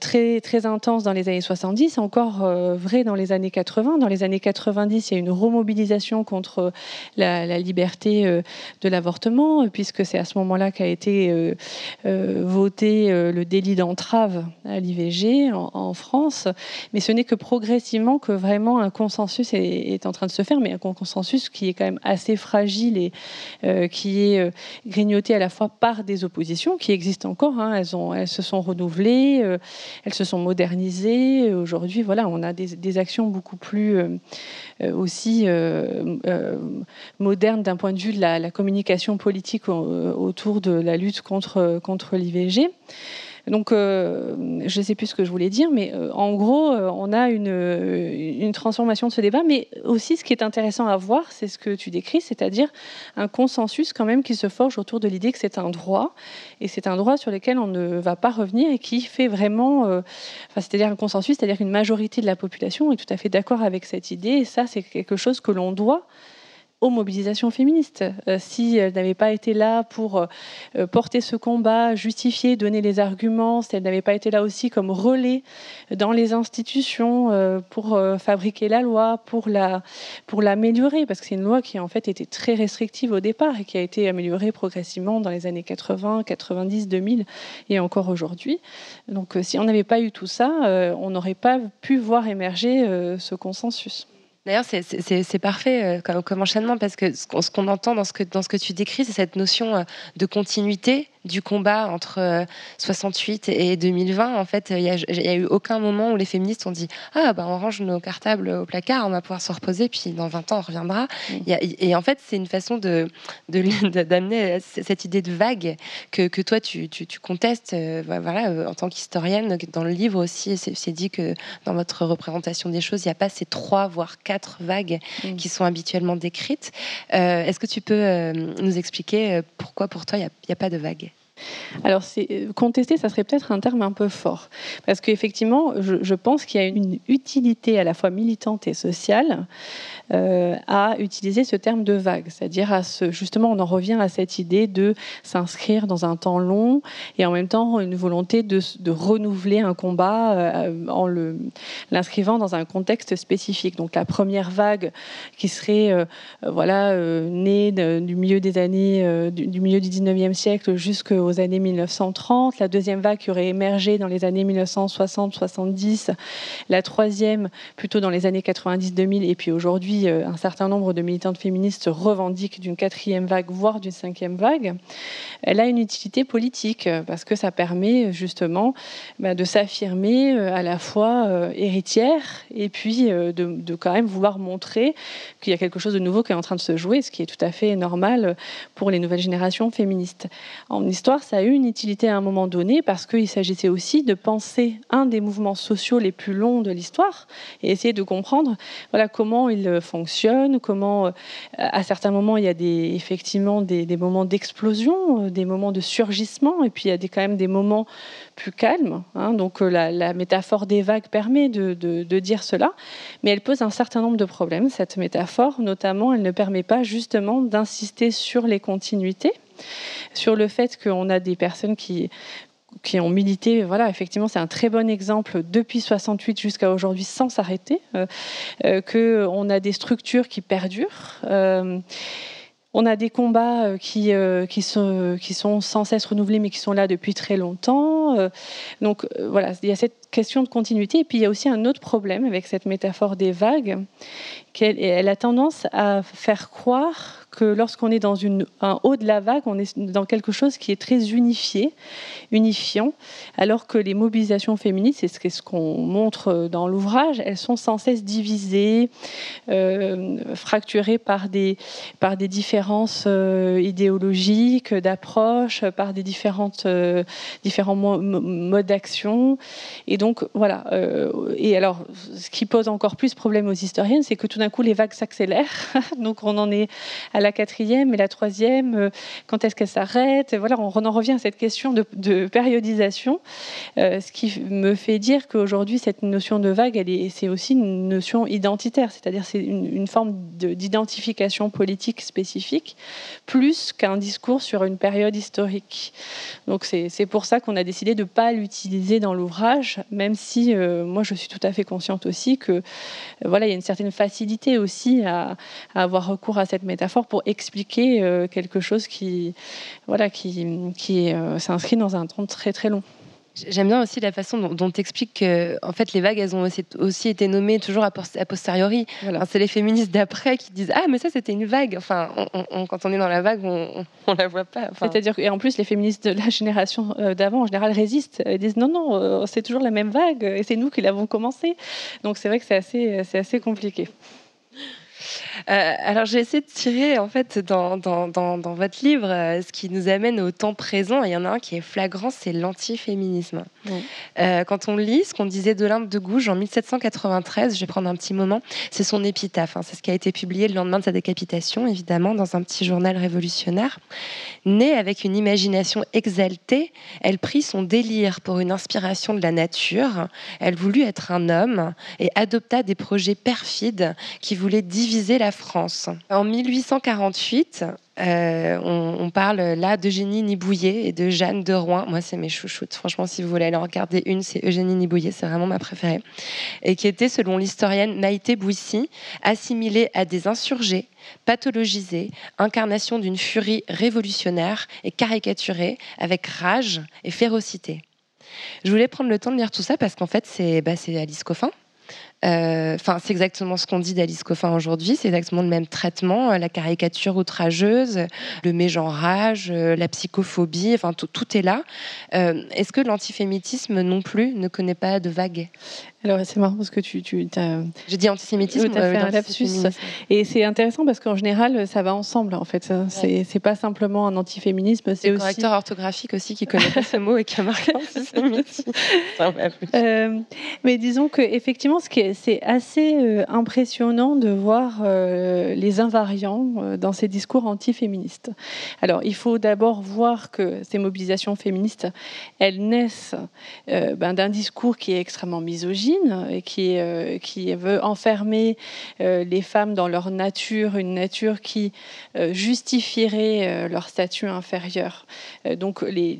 très, très intense dans les années 70, encore vrai dans les années 80. Dans les années 90, il y a une remobilisation contre la liberté de l'avortement, puisque c'est à ce moment-là qu'a été voté le délit d'entrave à l'IVG en, France, mais ce n'est que progressivement que vraiment un consensus est, en train de se faire, mais un consensus qui est quand même assez fragile et euh, qui est euh, grignoté à la fois par des oppositions qui existent encore. Hein. elles, se sont renouvelées, euh, elles se sont modernisées. Aujourd'hui, voilà, on a des, actions beaucoup plus aussi modernes d'un point de vue de la, la communication politique autour de la lutte contre, contre l'IVG. Donc, euh, je ne sais plus ce que je voulais dire, mais euh, en gros, euh, on a une, transformation de ce débat. Mais aussi, ce qui est intéressant à voir, c'est ce que tu décris, c'est-à-dire un consensus quand même qui se forge autour de l'idée que c'est un droit, et c'est un droit sur lequel on ne va pas revenir et qui fait vraiment, c'est-à-dire un consensus, c'est-à-dire qu'une majorité de la population est tout à fait d'accord avec cette idée. Et ça, c'est quelque chose que l'on doit aux mobilisations féministes. Euh, si elle n'avait pas été là pour euh, euh, porter ce combat, justifier, donner les arguments, si elle n'avait pas été là aussi comme relais dans les institutions pour fabriquer la loi, pour la pour l'améliorer, parce que c'est une loi qui en fait était très restrictive au départ et qui a été améliorée progressivement dans les années 80, 90, 2000 et encore aujourd'hui. Donc si on n'avait pas eu tout ça, on n'aurait pas pu voir émerger ce consensus. D'ailleurs, c'est parfait euh, comme, enchaînement parce que ce qu'on entend dans ce que, dans ce que tu décris, c'est cette notion euh, de continuité du combat entre 68 euh, et 2020, en fait, il n'y a, eu aucun moment où les féministes ont dit Ah, bah, on range nos cartables au placard, on va pouvoir se reposer, puis dans 20 ans, on reviendra. Mm. et en fait, c'est une façon d'amener de, d'amener cette idée de vague que, que toi, tu, tu, contestes euh, voilà, euh, en tant qu'historienne. Dans le livre aussi, c'est dit que dans votre représentation des choses, il n'y a pas ces trois, voire quatre vagues mm. qui sont habituellement décrites. Est-ce que tu peux nous expliquer pourquoi pour toi, il n'y a, a pas de vague alors, c'est, contester, ça serait peut-être un terme un peu fort. Parce qu'effectivement, je, pense qu'il y a une utilité à la fois militante et sociale euh, à utiliser ce terme de vague. C'est-à-dire, à justement, on en revient à cette idée de s'inscrire dans un temps long et en même temps une volonté de, renouveler un combat euh, en l'inscrivant dans un contexte spécifique. Donc, la première vague qui serait euh, voilà, née du milieu des années, du, du milieu du 19e siècle jusqu'au aux années 1930, la deuxième vague qui aurait émergé dans les années 1960-70, la troisième plutôt dans les années 90-2000, et puis aujourd'hui, euh, un certain nombre de militantes féministes revendiquent d'une quatrième vague, voire d'une cinquième vague. Elle a une utilité politique parce que ça permet justement bah, de s'affirmer euh, à la fois euh, héritière et puis de, quand même vouloir montrer qu'il y a quelque chose de nouveau qui est en train de se jouer, ce qui est tout à fait normal pour les nouvelles générations féministes. En histoire, ça a eu une utilité à un moment donné parce qu'il s'agissait aussi de penser un des mouvements sociaux les plus longs de l'histoire et essayer de comprendre comment il fonctionne, comment euh, à certains moments il y a des, effectivement des, moments d'explosion, euh, des moments de surgissement et puis il y a des, quand même des moments plus calmes. Hein. donc euh, la, métaphore des vagues permet de, de dire cela, mais elle pose un certain nombre de problèmes, cette métaphore. Notamment, elle ne permet pas justement d'insister sur les continuités sur le fait qu'on a des personnes qui qui ont milité, voilà, effectivement, c'est un très bon exemple depuis 68 jusqu'à aujourd'hui sans s'arrêter, euh, euh, qu'on a des structures qui perdurent. Euh, on a des combats qui, qui, sont, qui sont sans cesse renouvelés, mais qui sont là depuis très longtemps. donc voilà, il y a cette question de continuité. Et puis il y a aussi un autre problème avec cette métaphore des vagues, qu'elle elle a tendance à faire croire que lorsqu'on est dans un haut de la vague, on est dans quelque chose qui est très unifié, unifiant, alors que les mobilisations féministes, c'est ce qu'on montre dans l'ouvrage, elles sont sans cesse divisées, euh, fracturées par des, par des différences euh, idéologiques, d'approche, par des différentes, euh, différents modes d'action. Et donc, voilà. et alors, ce qui pose encore plus problème aux historiennes, c'est que tout d'un coup, les vagues s'accélèrent. donc, on en est à la quatrième et la troisième, quand est-ce qu'elle s'arrête? Voilà, on en revient à cette question de, périodisation, ce qui me fait dire qu'aujourd'hui, cette notion de vague, c'est aussi une notion identitaire, c'est-à-dire c'est une, forme d'identification politique spécifique, plus qu'un discours sur une période historique. Donc c'est pour ça qu'on a décidé de ne pas l'utiliser dans l'ouvrage, même si euh, moi je suis tout à fait consciente aussi que euh, voilà, il y a une certaine facilité aussi à, avoir recours à cette métaphore pour expliquer euh, quelque chose qui, voilà, qui, qui s'inscrit dans un temps très très long. J'aime bien aussi la façon dont, tu expliques que en fait, les vagues, elles ont aussi, aussi été nommées toujours a, posteriori. c'est les féministes d'après qui disent Ah, mais ça, c'était une vague. Enfin, quand on est dans la vague, on ne la voit pas. C'est-à-dire et en plus, les féministes de la génération euh, d'avant, en général, résistent. Ils disent Non, non, euh, c'est toujours la même vague et c'est nous qui l'avons commencé. Donc, c'est vrai que c'est assez, assez compliqué. Euh, alors j'ai essayé de tirer en fait dans, dans, dans, votre livre euh, ce qui nous amène au temps présent. Il y en a un qui est flagrant, c'est l'antiféminisme. Euh, quand on lit ce qu'on disait d'Olympe de Gouges en 1793, je vais prendre un petit moment, c'est son épitaphe. Hein. c'est ce qui a été publié le lendemain de sa décapitation, évidemment, dans un petit journal révolutionnaire. Née avec une imagination exaltée, elle prit son délire pour une inspiration de la nature. Elle voulut être un homme et adopta des projets perfides qui voulaient diviser la France. En 1848, euh, on, parle là d'Eugénie Nibouillet et de Jeanne de Rouen. Moi, c'est mes chouchoutes. Franchement, si vous voulez aller en regarder une, c'est Eugénie Nibouillet, c'est vraiment ma préférée. Et qui était, selon l'historienne Maïté Bouissy, assimilée à des insurgés, pathologisés, incarnation d'une furie révolutionnaire et caricaturée avec rage et férocité. Je voulais prendre le temps de lire tout ça parce qu'en fait, c'est bah, Alice Coffin euh, c'est exactement ce qu'on dit d'Alice Coffin aujourd'hui. C'est exactement le même traitement, euh, la caricature outrageuse, le mégenrage, euh, la psychophobie. Tout, est là. Est-ce que l'antisémitisme non plus ne connaît pas de vague alors c'est marrant parce que tu, tu as... J'ai dit antisémitisme. Tu as fait un lapsus. Et c'est intéressant parce qu'en général, ça va ensemble en fait. C'est pas simplement un antiféminisme. C'est aussi... correcteur orthographique aussi qui connaît pas ce mot et qui a marqué antisémitisme. euh, mais disons que effectivement, c'est assez euh, impressionnant de voir euh, les invariants euh, dans ces discours antiféministes. Alors il faut d'abord voir que ces mobilisations féministes, elles naissent ben, d'un discours qui est extrêmement misogyne et qui, euh, qui veut enfermer euh, les femmes dans leur nature, une nature qui euh, justifierait leur statut inférieur. donc les,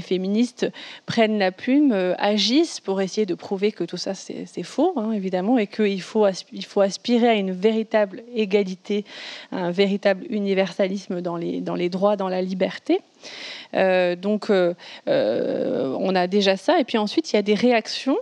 féministes prennent la plume, agissent pour essayer de prouver que tout ça c'est faux, hein, évidemment, et qu'il faut, aspirer à une véritable égalité, un véritable universalisme dans les droits, dans la liberté. Donc, on a déjà ça. Et puis ensuite, il y a des réactions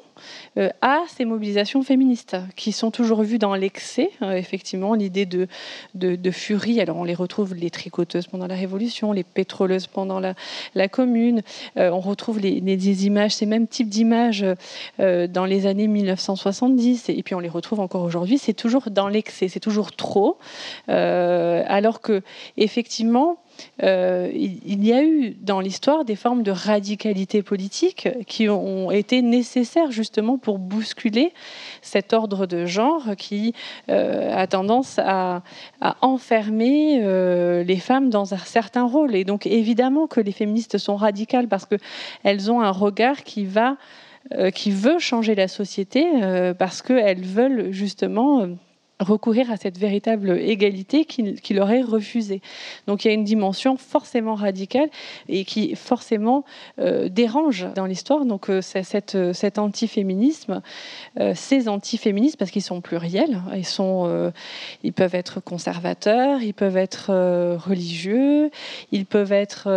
euh, à ces mobilisations féministes qui sont toujours vues dans l'excès. Euh, effectivement, l'idée de, de, furie. Alors, on les retrouve les tricoteuses pendant la Révolution, les pétroleuses pendant la, la Commune. Euh, on retrouve les, des images, ces mêmes types d'images dans les années 1970. Et puis, on les retrouve encore aujourd'hui. C'est toujours dans l'excès, c'est toujours trop. alors que, effectivement, euh, il y a eu dans l'histoire des formes de radicalité politique qui ont été nécessaires justement pour bousculer cet ordre de genre qui euh, a tendance à, enfermer euh, les femmes dans un certain rôle. Et donc évidemment que les féministes sont radicales parce qu'elles ont un regard qui va qui veut changer la société parce qu'elles veulent justement recourir à cette véritable égalité qu'il leur est refusée. Donc il y a une dimension forcément radicale et qui forcément euh, dérange dans l'histoire. Donc euh, cette, euh, cet antiféminisme, ces antiféministes, parce qu'ils sont pluriels, ils, sont, ils peuvent être conservateurs, ils peuvent être religieux, ils peuvent être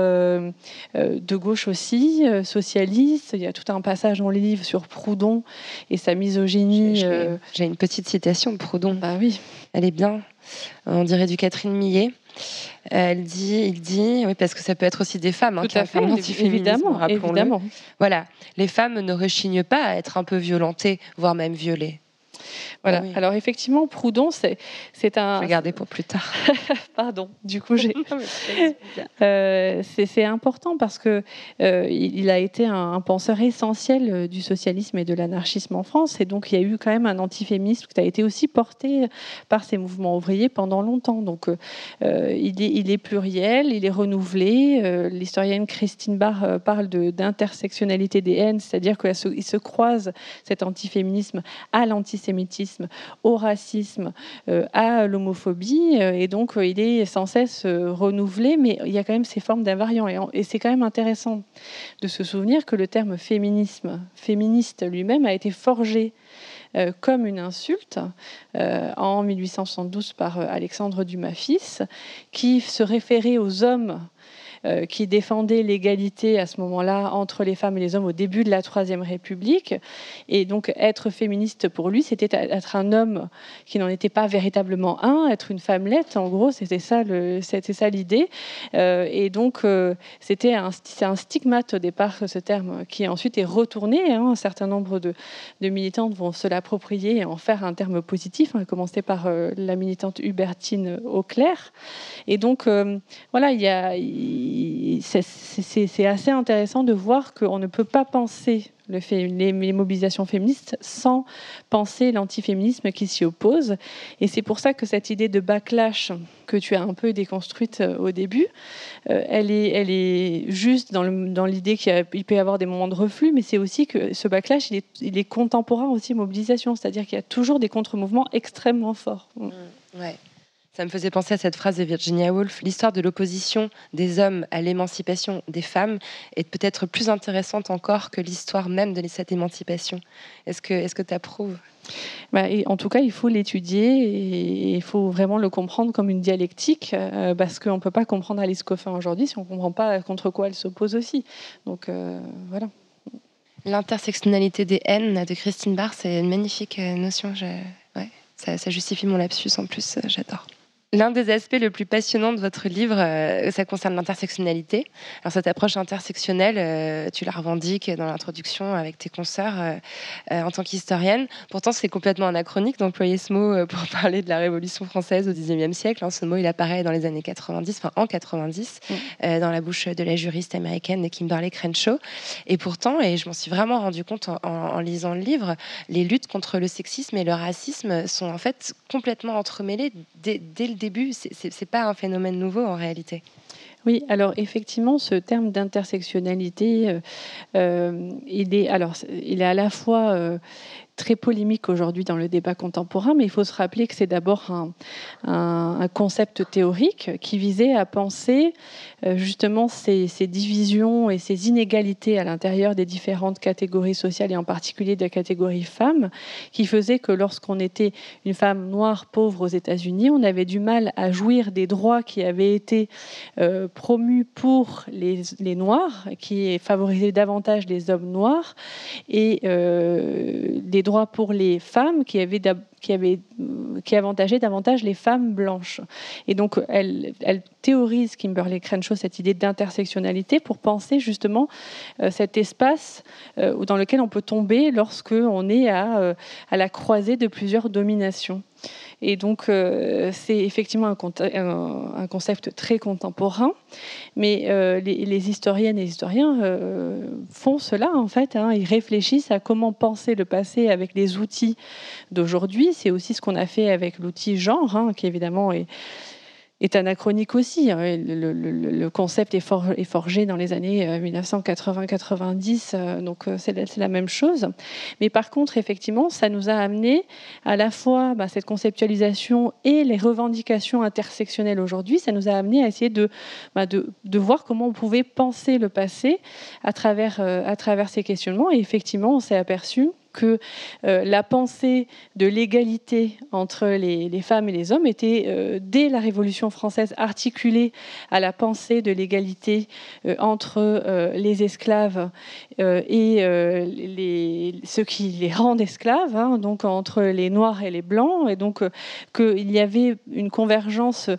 de gauche aussi, socialistes. Il y a tout un passage dans le livre sur Proudhon et sa misogynie. J'ai une petite citation de Proudhon. Ah oui. Elle est bien. On dirait du Catherine Millet. Elle dit, il dit, oui, parce que ça peut être aussi des femmes, hein, à fait, évidemment, évidemment. Voilà, les femmes ne rechignent pas à être un peu violentées, voire même violées. Voilà. Oui. Alors effectivement, Proudhon, c'est c'est un. Garder pour plus tard. Pardon. Du coup, j'ai. Euh, c'est c'est important parce que euh, il a été un, un penseur essentiel euh, du socialisme et de l'anarchisme en France, et donc il y a eu quand même un antiféminisme qui a été aussi porté par ces mouvements ouvriers pendant longtemps. Donc euh, il, est, il est pluriel, il est renouvelé. L'historienne Christine Barr parle de- d'intersectionnalité des haines, c'est-à-dire qu'il se, il se croise cet antiféminisme à l'antisémitisme, au racisme, euh, à l'homophobie, euh, et donc euh, il est sans cesse renouvelé, mais il y a quand même ces formes d'invariants. Et, c'est quand même intéressant de se souvenir que le terme féminisme, féministe lui-même, a été forgé comme une insulte en 1872 par Alexandre Dumas fils, qui se référait aux hommes euh, qui défendaient l'égalité à ce moment-là entre les femmes et les hommes au début de la Troisième République. Et donc être féministe pour lui, c'était être un homme qui n'en était pas véritablement un, être une femmelette. En gros, c'était ça, l'idée. Euh, et donc euh, c'était un, stigmate au départ ce terme, qui ensuite est retourné. hein. un certain nombre de, militantes vont se l'approprier et en faire un terme positif, hein, à commencer par la militante Hubertine Auclair. Et donc, voilà, il y a, c'est- assez intéressant de voir qu'on ne peut pas penser les, mobilisations féministes sans penser l'antiféminisme qui s'y oppose. Et c'est pour ça que cette idée de backlash que tu as un peu déconstruite euh, au début, euh, elle, est, juste dans l'idée qu'il peut y avoir des moments de reflux, mais c'est aussi que ce backlash, il est, contemporain aussi aux mobilisations, c'est-à-dire qu'il y a toujours des contre-mouvements extrêmement forts. Ouais. Ça me faisait penser à cette phrase de Virginia Woolf l'histoire de l'opposition des hommes à l'émancipation des femmes est peut-être plus intéressante encore que l'histoire même de cette émancipation. Est-ce que tu approuves? Bah, et en tout cas, il faut l'étudier et il faut vraiment le comprendre comme une dialectique euh, parce qu'on ne peut pas comprendre Alice Coffin aujourd'hui si on ne comprend pas contre quoi elle s'oppose aussi. Donc euh, voilà. L'intersectionnalité des haines de Christine Barr, c'est une magnifique euh, notion. Je- ouais, ça, ça justifie mon lapsus en plus, j'adore. L'un des aspects le plus passionnants de votre livre, euh, ça concerne l'intersectionnalité. Alors cette approche intersectionnelle, euh, tu la revendiques dans l'introduction avec tes consoeurs euh, en tant qu'historienne. Pourtant, c'est complètement anachronique d'employer ce mot pour parler de la Révolution française au XIXe siècle. hein. Ce mot, il apparaît dans les années 90, enfin en 90, Mm. dans la bouche de la juriste américaine Kimberly Crenshaw. Et pourtant, et je m'en suis vraiment rendu compte en, en- en lisant le livre, les luttes contre le sexisme et le racisme sont en fait complètement entremêlées dès, dès le début. C'est- pas un phénomène nouveau en réalité. Oui, alors effectivement, ce terme d'intersectionnalité, euh, euh, il, est, alors, il est à la fois euh, très polémique aujourd'hui dans le débat contemporain, mais il faut se rappeler que c'est d'abord un, concept théorique qui visait à penser euh, justement ces, divisions et ces inégalités à l'intérieur des différentes catégories sociales et en particulier de la catégorie femmes, qui faisait que lorsqu'on était une femme noire pauvre aux États-Unis, on avait du mal à jouir des droits qui avaient été euh, promus pour les, les Noirs, qui favorisaient davantage les hommes noirs, et euh, des droits pour les femmes qui avaient, qui avaient qui avantageaient davantage les femmes blanches. Et donc, elle, elle théorise, Kimberly Crenshaw, cette idée d'intersectionnalité pour penser justement euh, cet espace euh, dans lequel on peut tomber lorsque on est à, euh, à la croisée de plusieurs dominations. Et donc, euh, c'est effectivement un, concept très contemporain, mais euh, les, les historiennes et historiens euh, font cela en fait. hein. ils réfléchissent à comment penser le passé avec les outils d'aujourd'hui. C'est aussi ce qu'on a fait avec l'outil genre, hein, qui évidemment est, est anachronique aussi. hein. Le, concept est, for- est forgé dans les années euh, 1980-90, euh, donc euh, c'est la, même chose. Mais par contre, effectivement, ça nous a amené à la fois bah, cette conceptualisation et les revendications intersectionnelles aujourd'hui. Ça nous a amené à essayer de, bah, voir comment on pouvait penser le passé euh, à travers ces questionnements. Et effectivement, on s'est aperçu que euh, la pensée de l'égalité entre les, femmes et les hommes était, euh, dès la Révolution française, articulée à la pensée de l'égalité euh, entre les esclaves et ceux qui les rendent esclaves, hein, donc entre les noirs et les blancs, et donc qu'il y avait une convergence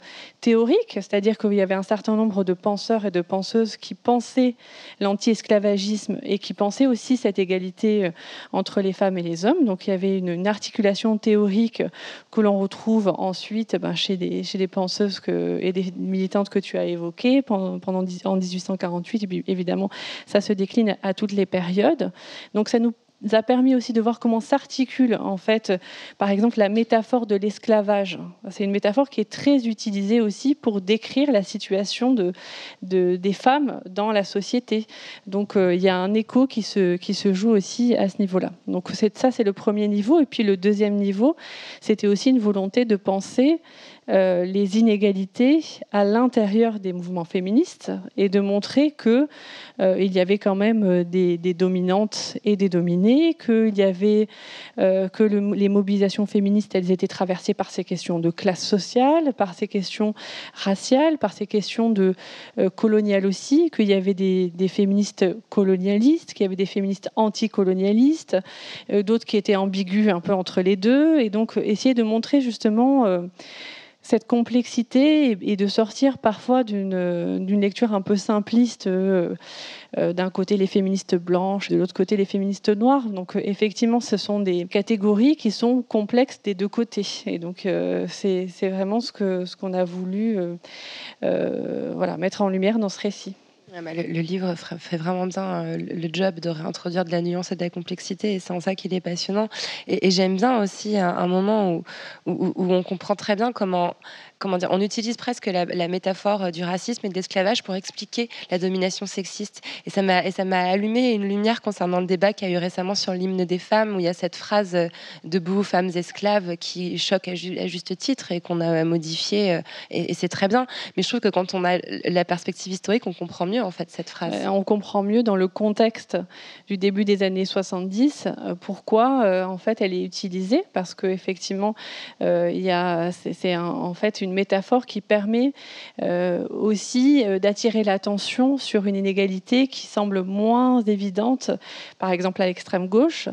théorique, c'est-à-dire qu'il y avait un certain nombre de penseurs et de penseuses qui pensaient l'anti-esclavagisme et qui pensaient aussi cette égalité entre les femmes et les hommes. Donc il y avait une, articulation théorique que l'on retrouve ensuite ben, chez, des, penseuses et des militantes que tu as évoquées pendant, en 1848. Et puis, évidemment, ça se décline à toutes les périodes. Donc ça nous a permis aussi de voir comment s'articule en fait, par exemple, la métaphore de l'esclavage. C'est une métaphore qui est très utilisée aussi pour décrire la situation de, des femmes dans la société. Donc euh, il y a un écho qui se, qui se joue aussi à ce niveau-là. Donc ça, c'est le premier niveau. Et puis le deuxième niveau, c'était aussi une volonté de penser euh, les inégalités à l'intérieur des mouvements féministes et de montrer que euh, y avait quand même euh, des, dominantes et des dominés, y avait que les mobilisations féministes elles étaient traversées par ces questions de classe sociale, par ces questions raciales, par ces questions de aussi, qu'il y avait des, des, féministes colonialistes, qu'il y avait des féministes anticolonialistes, d'autres qui étaient ambigus un peu entre les deux, et donc essayer de montrer justement cette complexité et, de sortir parfois d'une lecture un peu simpliste, euh, euh, d'un côté les féministes blanches, de l'autre côté les féministes noires. Donc euh, effectivement, ce sont des catégories qui sont complexes des deux côtés. Et donc c'est vraiment ce qu'on ce a voulu voilà, mettre en lumière dans ce récit. Le, livre fait vraiment bien le job de réintroduire de la nuance et de la complexité, et c'est en ça qu'il est passionnant. Et, j'aime bien aussi un, moment où, on comprend très bien comment comment dire, on utilise presque la, métaphore euh, du racisme et de l'esclavage pour expliquer la domination sexiste. Et ça m'a, et ça m'a allumé une lumière concernant le débat qu'il y a eu récemment sur l'hymne des femmes, où il y a cette phrase euh, debout femmes esclaves qui choque à, juste titre et qu'on a modifié, euh, et, c'est très bien. Mais je trouve que quand on a la perspective historique, on comprend mieux en fait cette phrase. On comprend mieux dans le contexte du début des années 70 pourquoi en fait elle est utilisée, parce qu'effectivement il y a, c'est, en fait une une métaphore qui permet euh, aussi euh, d'attirer l'attention sur une inégalité qui semble moins évidente, par exemple à l'extrême gauche,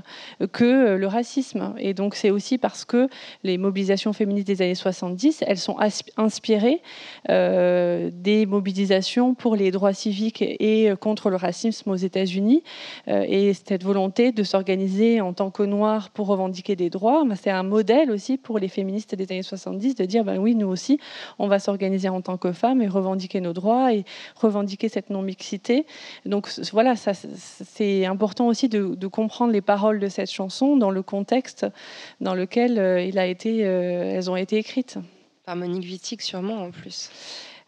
que euh, le racisme. Et donc c'est aussi parce que les mobilisations féministes des années 70, elles sont inspirées des mobilisations pour les droits civiques et contre le racisme aux États-Unis. et cette volonté de s'organiser en tant que noir pour revendiquer des droits, ben, c'est un modèle aussi pour les féministes des années 70 de dire ben oui, nous aussi, on va s'organiser en tant que femmes et revendiquer nos droits et revendiquer cette non-mixité. Donc voilà, c'est important aussi de, comprendre les paroles de cette chanson dans le contexte dans lequel euh, euh, elles ont été écrites. Par Monique Wittig sûrement en plus.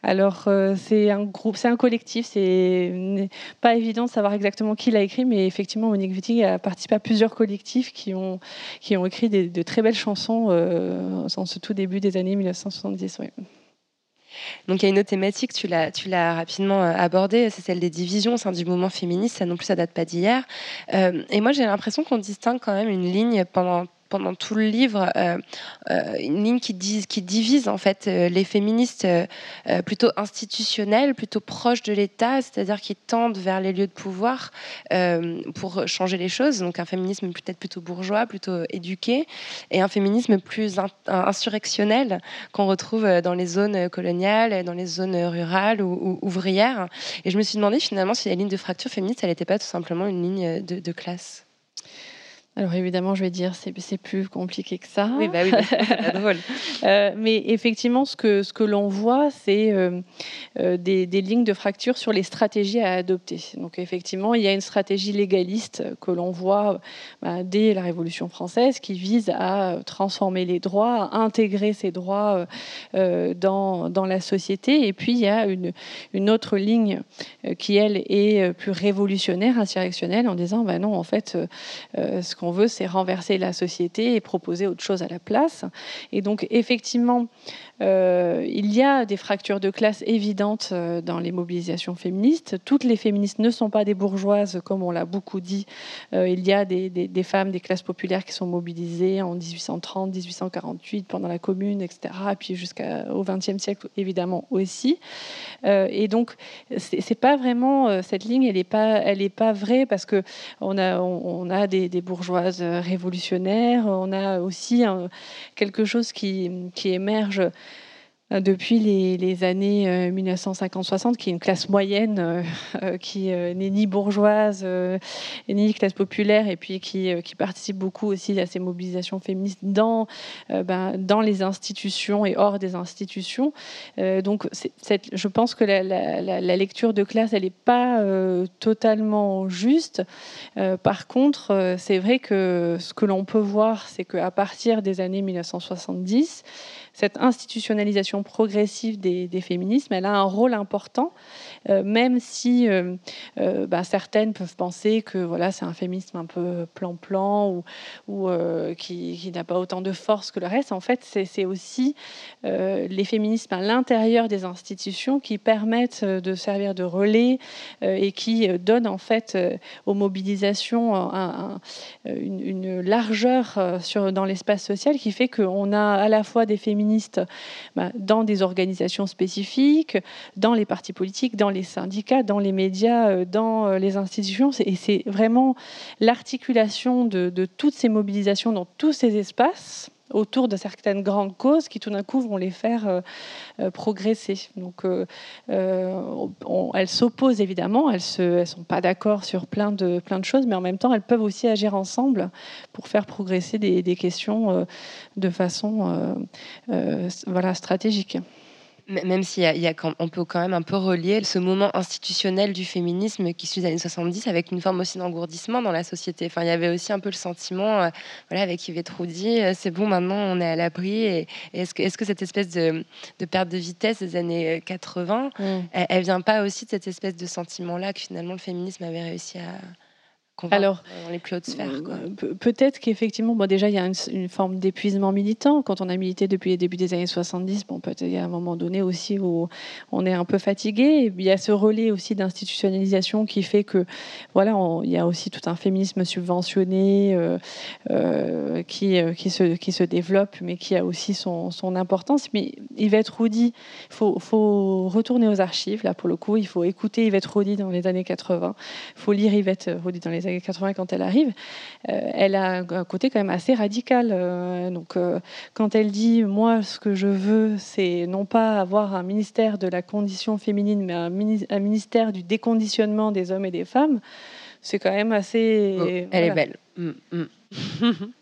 Alors euh, c'est un groupe, c'est un collectif. C'est pas évident de savoir exactement qui l'a écrit, mais effectivement Monique Wittig a participé à plusieurs collectifs qui ont qui ont écrit de très belles chansons euh, en ce tout début des années 1970. Donc il y a une autre thématique, tu l'as, rapidement euh, abordée, c'est celle des divisions au sein du mouvement féministe. Ça non plus, ça date pas d'hier. et moi, j'ai l'impression qu'on distingue quand même une ligne pendant pendant tout le livre euh, euh, une ligne qui, divise en fait euh, les féministes plutôt institutionnelles, plutôt proches de l'État, c'est-à-dire qui tendent vers les lieux de pouvoir pour changer les choses. Donc un féminisme peut-être plutôt bourgeois, plutôt éduqué, et un féminisme plus insurrectionnel qu'on retrouve dans les zones coloniales, dans les zones rurales ou, ouvrières. Et je me suis demandé finalement si la ligne de fracture féministe, elle n'était pas tout simplement une ligne de classe. Alors évidemment, je vais dire c'est plus compliqué que ça. Oui, bah oui, c'est drôle. Euh, mais effectivement, ce que ce que l'on voit, c'est euh, euh, des, des, lignes de fracture sur les stratégies à adopter. Donc effectivement, il y a une stratégie légaliste que l'on voit bah, dès la Révolution française, qui vise à transformer les droits, à intégrer ces droits dans dans la société. Et puis il y a une une autre ligne qui elle est plus révolutionnaire, insurrectionnelle, en disant bah non, en fait, ce qu'on veut, c'est renverser la société et proposer autre chose à la place. Et donc, effectivement, euh, il y a des fractures de classe évidentes euh, dans les mobilisations féministes. Toutes les féministes ne sont pas des bourgeoises, comme on l'a beaucoup dit. Euh, il y a des, femmes des classes populaires qui sont mobilisées en 1830, 1848, pendant la Commune, etc., puis jusqu'au XXe siècle, évidemment, aussi. et donc, c'est pas vraiment cette ligne, elle n'est pas, elle est pas vraie parce que on a, on, a des, bourgeoises révolutionnaires, on a aussi quelque chose qui, qui émerge depuis les, années 1950-60, qui est une classe moyenne qui n'est ni bourgeoise ni classe populaire, et puis qui, participe beaucoup aussi à ces mobilisations féministes dans, ben, les institutions et hors des institutions. donc, je pense que la, la, lecture de classe, elle n'est pas totalement juste. par contre, c'est vrai que ce que l'on peut voir, c'est qu'à partir des années 1970, cette institutionnalisation progressive des, féminismes, elle a un rôle important, euh, même si euh, euh, bah, certaines peuvent penser que voilà, c'est un féminisme un peu plan-plan ou, ou qui, n'a pas autant de force que le reste. En fait, c'est aussi les féminismes à l'intérieur des institutions qui permettent de servir de relais et qui donnent en fait aux mobilisations une, largeur sur, dans l'espace social qui fait qu'on a à la fois des bah, dans des organisations spécifiques, dans les partis politiques, dans les syndicats, dans les médias, euh, dans euh, les institutions. Et c'est vraiment l'articulation de toutes ces mobilisations dans tous ces espaces autour de certaines grandes causes qui tout d'un coup vont les faire euh, euh, progresser. Donc euh, elles s'opposent évidemment, elles ne sont pas d'accord sur plein de, plein de choses, mais en même temps elles peuvent aussi agir ensemble pour faire progresser des, questions de façon voilà, stratégique même s'il y a, on peut quand même un peu relier ce moment institutionnel du féminisme qui suit les années 70 avec une forme aussi d'engourdissement dans la société. Enfin, il y avait aussi un peu le sentiment, euh, voilà, avec Yvette Roudy, euh, c'est bon, maintenant on est à l'abri. Et, est-ce que, cette espèce de, perte de vitesse des années 80, mm. elle, elle, vient pas aussi de cette espèce de sentiment-là que finalement le féminisme avait réussi à alors, dans les plus hautes sphères. Euh, peut-être qu'effectivement, bon, déjà, il y a une, forme d'épuisement militant. Quand on a milité depuis les débuts des années 70, bon, peut-être il y a un moment donné aussi où on est un peu fatigué. il y a ce relais aussi d'institutionnalisation qui fait que, voilà, il y a aussi tout un féminisme subventionné euh, euh, qui, qui, se, qui se développe, mais qui a aussi son, son importance. Mais Yvette Roudy, il faut, faut retourner aux archives, là, pour le coup. Il faut écouter Yvette Roudy dans les années 80. Il faut lire Yvette Roudy dans les années 80 quand elle arrive, euh, elle a un côté quand même assez radical. Euh, donc, euh, quand elle dit moi, ce que je veux, c'est non pas avoir un ministère de la condition féminine, mais un, ministère du déconditionnement des hommes et des femmes, c'est quand même assez. Oh, elle est belle. Mm, mm.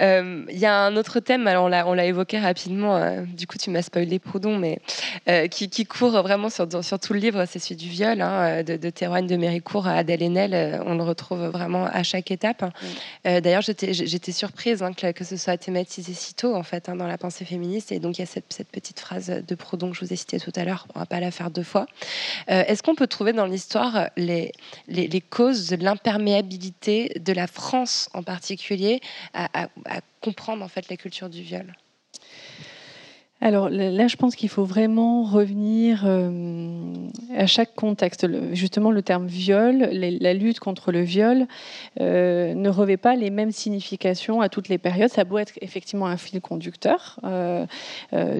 Euh, il y a un autre thème, alors on l'a évoqué rapidement, euh, du coup tu m'as spoilé Proudhon, mais euh, qui, court vraiment sur, sur, tout le livre, c'est celui du viol, hein, de, de Théroigne de Méricourt à Adèle Haenel, on le retrouve vraiment à chaque étape. D'ailleurs, j'étais surprise hein, que, ce soit thématisé si tôt en fait hein, dans la pensée féministe, et donc il y a cette, petite phrase de Proudhon que je vous ai citée tout à l'heure, on va pas la faire deux fois. Est-ce qu'on peut trouver dans l'histoire les, les, les, causes de l'imperméabilité de la France en particulier à, à comprendre en fait la culture du viol alors là, je pense qu'il faut vraiment revenir euh, à chaque contexte. justement, le terme viol, la lutte contre le viol, euh, ne revêt pas les mêmes significations à toutes les périodes. Ça doit être effectivement un fil conducteur, euh,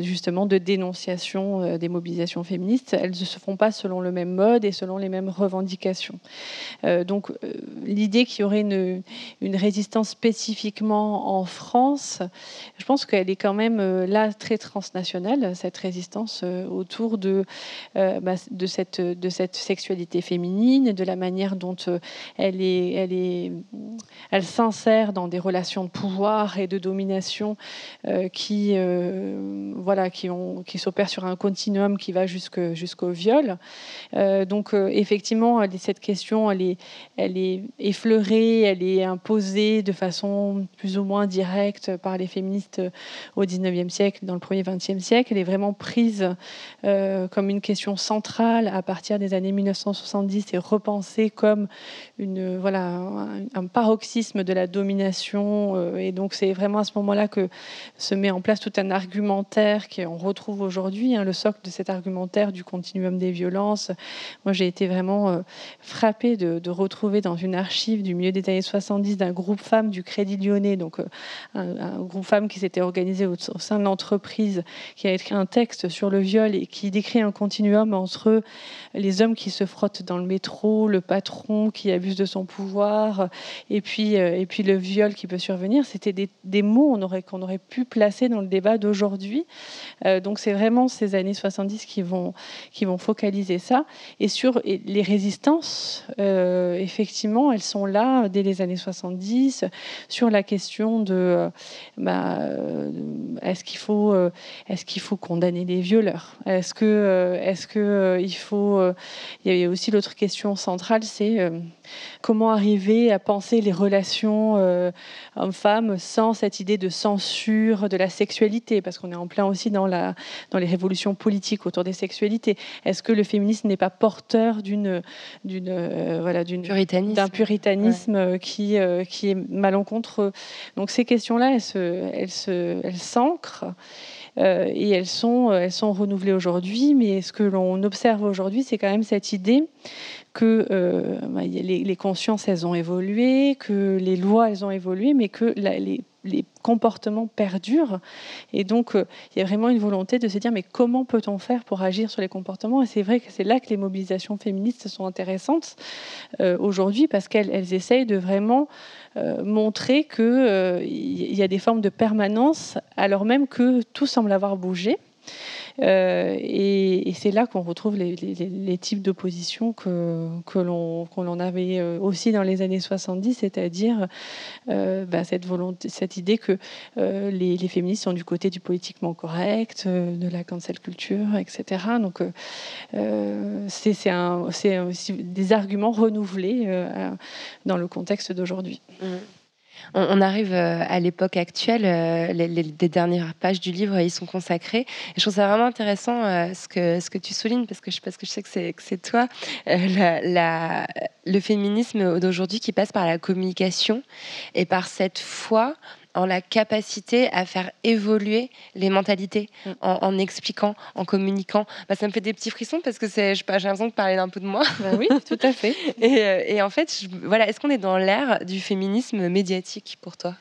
justement, de dénonciation des mobilisations féministes. Elles ne se font pas selon le même mode et selon les mêmes revendications. donc, l'idée qu'il y aurait une, une, résistance spécifiquement en France, je pense qu'elle est quand même là très transnationale cette résistance euh, autour de, euh, bah, de, cette, sexualité féminine de la manière dont euh, elle, s'insère dans des relations de pouvoir et de domination qui, s'opèrent sur un continuum qui va jusqu'au viol. donc, effectivement, cette question, elle est, elle est effleurée, elle est imposée de façon plus ou moins directe par les féministes au 19e siècle, dans le premier 20 siècle. Elle est vraiment prise euh, comme une question centrale à partir des années 1970 et repensée comme une, voilà, un, paroxysme de la domination. Euh, et donc c'est vraiment à ce moment-là que se met en place tout un argumentaire qu'on retrouve aujourd'hui, hein, le socle de cet argumentaire du continuum des violences. Moi j'ai été vraiment euh, frappée de, retrouver dans une archive du milieu des années 70 d'un groupe femmes du Crédit Lyonnais, donc un, groupe femmes qui s'était organisé au sein de l'entreprise qui a écrit un texte sur le viol et qui décrit un continuum entre les hommes qui se frottent dans le métro, le patron qui abuse de son pouvoir, et puis, euh, et puis le viol qui peut survenir. C'était des, mots qu'on aurait, qu'on aurait pu placer dans le débat d'aujourd'hui. Euh, donc c'est vraiment ces années 70 qui vont, qui vont focaliser ça. Et sur les résistances, euh, effectivement, elles sont là dès les années 70 sur la question de bah, est-ce qu'il faut, est-ce qu'il faut condamner les violeurs? Est-ce que, est-ce que il faut Il y a aussi l'autre question centrale, c'est comment arriver à penser les relations hommes-femmes sans cette idée de censure de la sexualité, parce qu'on est en plein aussi dans, la, dans les révolutions politiques autour des sexualités. Est-ce que le féminisme n'est pas porteur d'une, d'une, euh, voilà, d'une, d'un puritanisme qui, euh, qui est malencontreux? Donc ces questions-là, elles, se, elles, se, elles s'ancrent. Euh, et elles sont, elles sont renouvelées aujourd'hui, mais ce que l'on observe aujourd'hui, c'est quand même cette idée que euh, bah, les, consciences, elles ont évolué, que les lois, elles ont évolué, mais que les, comportements perdurent. Et donc, euh, il y a vraiment une volonté de se dire, mais comment peut-on faire pour agir sur les comportements? Et c'est vrai que c'est là que les mobilisations féministes sont intéressantes euh, aujourd'hui, parce qu'elles essayent de vraiment montrer qu'il il y a des formes de permanence, alors même que tout semble avoir bougé. Euh, et, c'est là qu'on retrouve les, types d'opposition que, que l'on avait euh, aussi dans les années 70, c'est-à-dire euh, bah, cette, idée que les, féministes sont du côté du politiquement correct, de la cancel culture, etc. Donc c'est aussi des arguments renouvelés dans le contexte d'aujourd'hui. Mmh. On, arrive euh, à l'époque actuelle, euh, les, dernières pages du livre ils sont consacrés. Et je trouve ça vraiment intéressant euh, ce, que, ce que tu soulignes, parce que je, parce que je sais que c'est toi, le féminisme d'aujourd'hui qui passe par la communication et par cette foi en la capacité à faire évoluer les mentalités mm. en, expliquant, en communiquant. Bah, ça me fait des petits frissons parce que j'ai l'impression de parler d'un peu de moi. Bah oui, tout à fait. Euh, et, en fait, voilà, est-ce qu'on est dans l'ère du féminisme médiatique pour toi?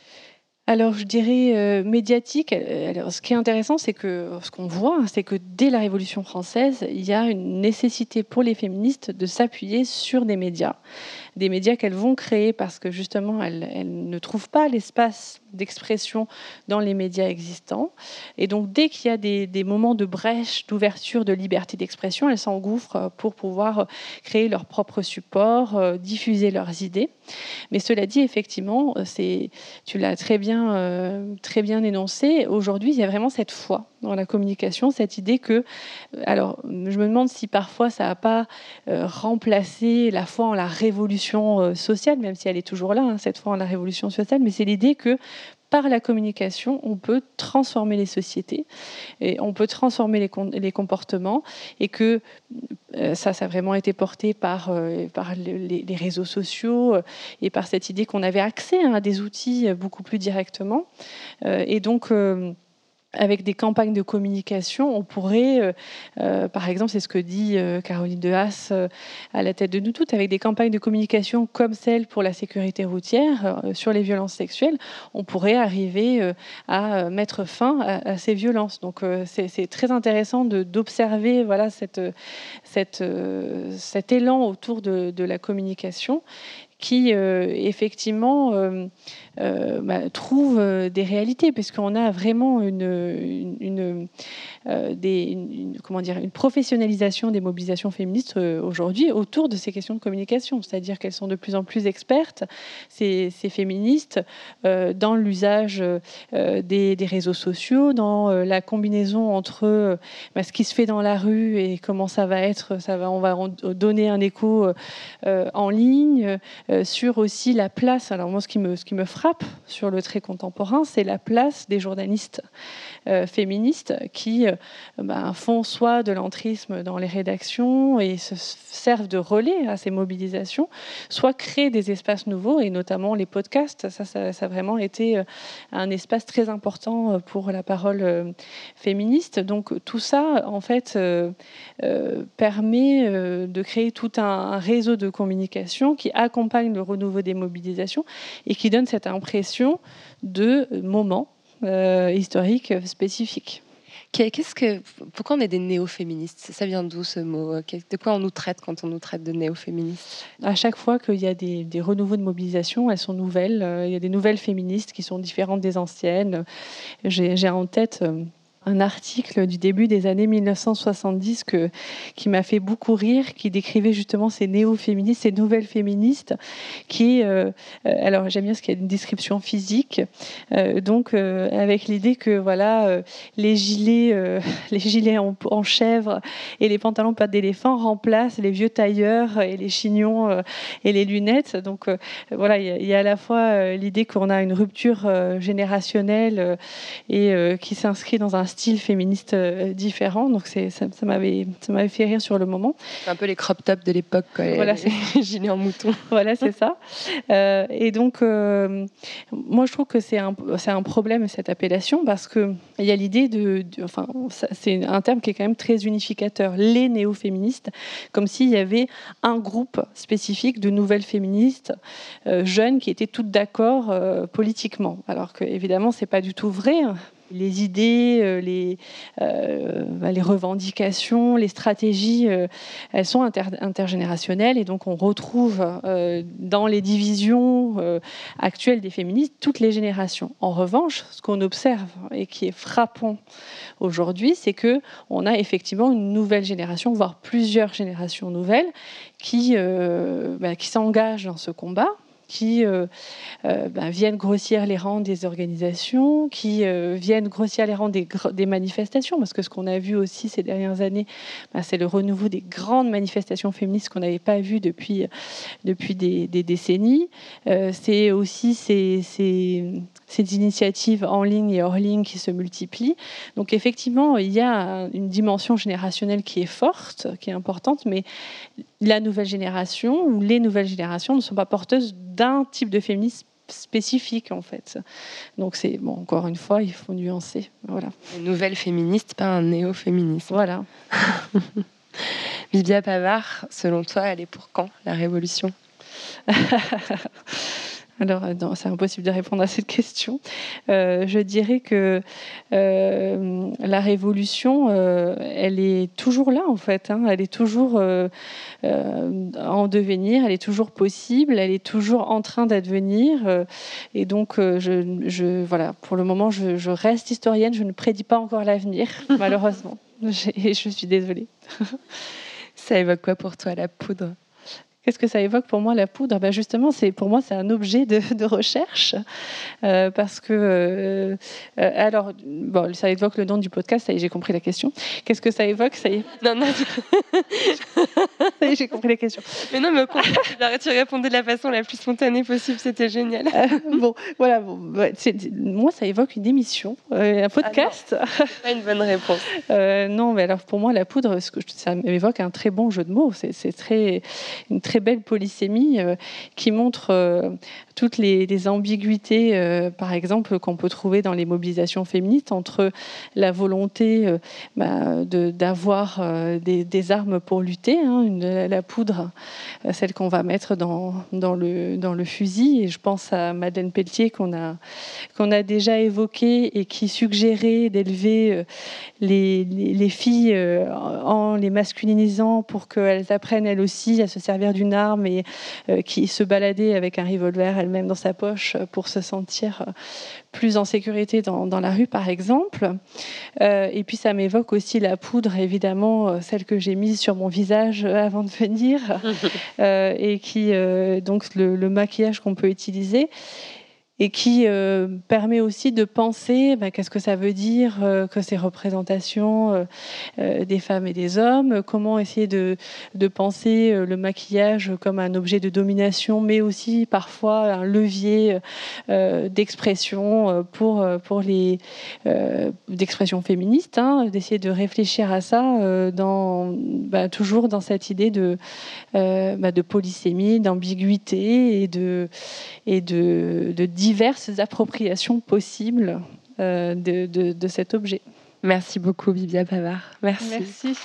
Alors, je dirais euh, médiatique. Euh, ce qui est intéressant, c'est que ce qu'on voit, c'est que dès la Révolution française, il y a une nécessité pour les féministes de s'appuyer sur des médias des médias qu'elles vont créer parce que justement elles, ne trouvent pas l'espace d'expression dans les médias existants. Et donc dès qu'il y a des, moments de brèche, d'ouverture, de liberté d'expression, elles s'engouffrent pour pouvoir créer leur propre support, euh, diffuser leurs idées. Mais cela dit, effectivement, tu l'as très bien, euh, très bien énoncé, aujourd'hui il y a vraiment cette foi dans la communication, cette idée que, alors je me demande si parfois ça n'a pas euh, remplacé la foi en la révolution euh, sociale, même si elle est toujours là, hein, cette foi en la révolution sociale, mais c'est l'idée que par la communication, on peut transformer les sociétés et on peut transformer les, comportements et que euh, ça, ça a vraiment été porté par, par les, réseaux sociaux et par cette idée qu'on avait accès à des outils beaucoup plus directement. et donc, avec des campagnes de communication, on pourrait, euh, euh, par exemple, c'est ce que dit euh, Caroline de Haas à la tête de nous toutes, avec des campagnes de communication comme celle pour la sécurité routière sur les violences sexuelles, on pourrait arriver à mettre fin à, ces violences. Donc c'est très intéressant d'observer voilà, cet élan autour de, la communication qui effectivement bah, trouve euh, des réalités, puisqu'on a vraiment une, une, euh, des, comment dire, une professionnalisation des mobilisations féministes aujourd'hui autour de ces questions de communication, c'est-à-dire qu'elles sont de plus en plus expertes, ces, féministes, dans l'usage des, des, réseaux sociaux, dans la combinaison entre bah, ce qui se fait dans la rue et comment ça va être, ça va, on va donner un écho en ligne, sur aussi la place. Alors moi, ce qui me, ce qui me frappe, sur le trait contemporain, c'est la place des journalistes euh, féministes qui euh, ben, font soit de l'entrisme dans les rédactions et se servent de relais à ces mobilisations, soit créent des espaces nouveaux, et notamment les podcasts. Ça, ça, a vraiment été euh, un espace très important pour la parole féministe. Donc tout ça, en fait, permet de créer tout un, réseau de communication qui accompagne le renouveau des mobilisations et qui donne cette impression de moments euh, historiques spécifiques. Qu'est-ce que, pourquoi on est des néo-féministes? Ça vient d'où ce mot? De quoi on nous traite quand on nous traite de néo-féministes? À chaque fois qu'il y a des, des, renouveaux de mobilisation, elles sont nouvelles. Il y a des nouvelles féministes qui sont différentes des anciennes. J'ai en tête un article du début des années 1970 que, qui m'a fait beaucoup rire, qui décrivait justement ces néo-féministes, ces nouvelles féministes, qui, euh, euh, alors j'aime bien ce qu'il y a une description physique, euh, donc avec l'idée que voilà, les gilets, les gilets en, chèvre et les pantalons pas d'éléphant remplacent les vieux tailleurs et les chignons et les lunettes. Donc voilà, il y, a à la fois l'idée qu'on a une rupture générationnelle et qui s'inscrit dans un style féministe euh, différent. Donc c'est, ça, ça, m'avait, ça m'avait fait rire sur le moment. C'est un peu les crop tops de l'époque, Voilà, c'est gilets en mouton. voilà, c'est ça. Euh, et donc, euh, moi, je trouve que c'est un, c'est un problème cette appellation parce que il y a l'idée de, enfin, c'est un terme qui est quand même très unificateur. Les néo-féministes, comme s'il y avait un groupe spécifique de nouvelles féministes jeunes qui étaient toutes d'accord politiquement. Alors que évidemment, c'est pas du tout vrai les idées, euh, les, euh, bah, les revendications, les stratégies, euh, elles sont intergénérationnelles et donc on retrouve dans les divisions actuelles des féministes toutes les générations. En revanche, ce qu'on observe et qui est frappant aujourd'hui, c'est que on a effectivement une nouvelle génération, voire plusieurs générations nouvelles, qui, bah, qui s'engagent dans ce combat qui euh, euh, ben, viennent grossir les rangs des organisations, qui euh, viennent grossir les rangs des, manifestations, parce que ce qu'on a vu aussi ces dernières années, ben, c'est le renouveau des grandes manifestations féministes qu'on n'avait pas vues depuis, depuis des, décennies. c'est aussi ces, ces, ces, initiatives en ligne et hors ligne qui se multiplient. Donc effectivement, il y a une dimension générationnelle qui est forte, qui est importante, mais la nouvelle génération ou les nouvelles générations ne sont pas porteuses d'un type de féminisme spécifique en fait. Donc c'est bon encore une fois il faut nuancer. Voilà. Une nouvelle féministe, pas un néo-féministe. Voilà. Bibia Pavard, selon toi, elle est pour quand la révolution? Alors, euh, c'est impossible de répondre à cette question. Euh, je dirais que euh, la révolution, elle est toujours là, en fait. Hein. Elle est toujours en devenir, elle est toujours possible, elle est toujours en train d'advenir. et donc, je, voilà, pour le moment, je, je, reste historienne. Je ne prédis pas encore l'avenir, malheureusement. Et je suis désolée. Ça évoque quoi pour toi, la poudre? Qu'est-ce que ça évoque pour moi la poudre? Ben Justement, c'est pour moi c'est un objet de, de recherche euh, parce que euh, euh, alors bon, ça évoque le nom du podcast. Ça y est, j'ai compris la question. Qu'est-ce que ça évoque? Ça y est. Non, non. ça y est, j'ai compris la question. Mais non, mais tu répondais de la façon la plus spontanée possible. C'était génial. bon, voilà. Bon, moi, ça évoque une émission, un podcast. Ah pas une bonne réponse. non, mais alors pour moi, la poudre, ça évoque un très bon jeu de mots. C'est très une très très belle polysémie euh, qui montre euh, toutes les, ambiguïtés, euh, par exemple, qu'on peut trouver dans les mobilisations féministes entre la volonté bah, d'avoir des, armes pour lutter, hein, la poudre, celle qu'on va mettre dans, dans, le, dans le fusil. Et je pense à Madeleine Pelletier qu'on a, qu'on a déjà évoqué et qui suggérait d'élever les, les, filles en les masculinisant pour qu'elles apprennent elles aussi à se servir du une arme et euh, qui se baladait avec un revolver elle-même dans sa poche pour se sentir euh, plus en sécurité dans, la rue, par exemple. Euh, et puis ça m'évoque aussi la poudre, évidemment, celle que j'ai mise sur mon visage avant de venir, et qui donc le maquillage qu'on peut utiliser et qui euh, permet aussi de penser bah, qu'est-ce que ça veut dire euh, que ces représentations euh, des femmes et des hommes, comment essayer de, penser le maquillage comme un objet de domination, mais aussi parfois un levier d'expression pour, pour les d'expression féministe, hein, d'essayer de réfléchir à ça dans, bah, toujours dans cette idée de, bah, de polysémie, d'ambiguïté et de, et de, de diverses appropriations possibles euh, de, de, cet objet. Merci beaucoup, Vivia Pavard. Merci. Merci.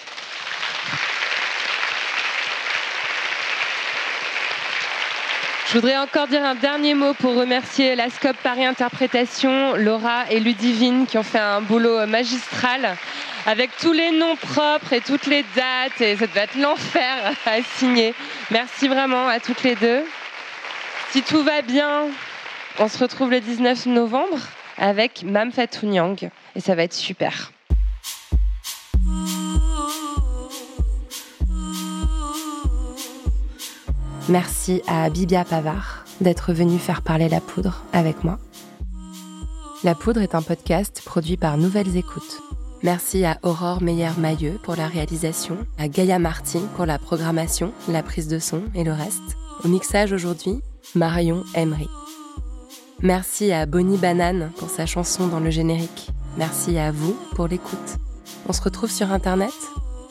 Je voudrais encore dire un dernier mot pour remercier la Scope Paris Interprétation, Laura et Ludivine qui ont fait un boulot magistral avec tous les noms propres et toutes les dates. Et ça devait être l'enfer à signer. Merci vraiment à toutes les deux. Si tout va bien, on se retrouve le 19 novembre avec Mam Fatou Nyang et ça va être super. Merci à Bibia Pavard d'être venue faire parler la poudre avec moi. La poudre est un podcast produit par Nouvelles Écoutes. Merci à Aurore Meyer-Mailleux pour la réalisation, à Gaïa Martin pour la programmation, la prise de son et le reste. Au mixage aujourd'hui, Marion Emery. Merci à Bonnie Banane pour sa chanson dans le générique. Merci à vous pour l'écoute. On se retrouve sur Internet,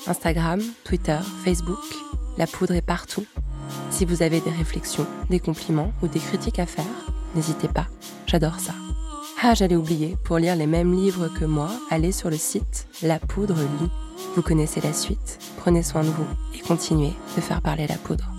Instagram, Twitter, Facebook. La poudre est partout. Si vous avez des réflexions, des compliments ou des critiques à faire, n'hésitez pas, j'adore ça. Ah, j'allais oublier, pour lire les mêmes livres que moi, allez sur le site La Poudre Lit. Vous connaissez la suite, prenez soin de vous et continuez de faire parler la poudre.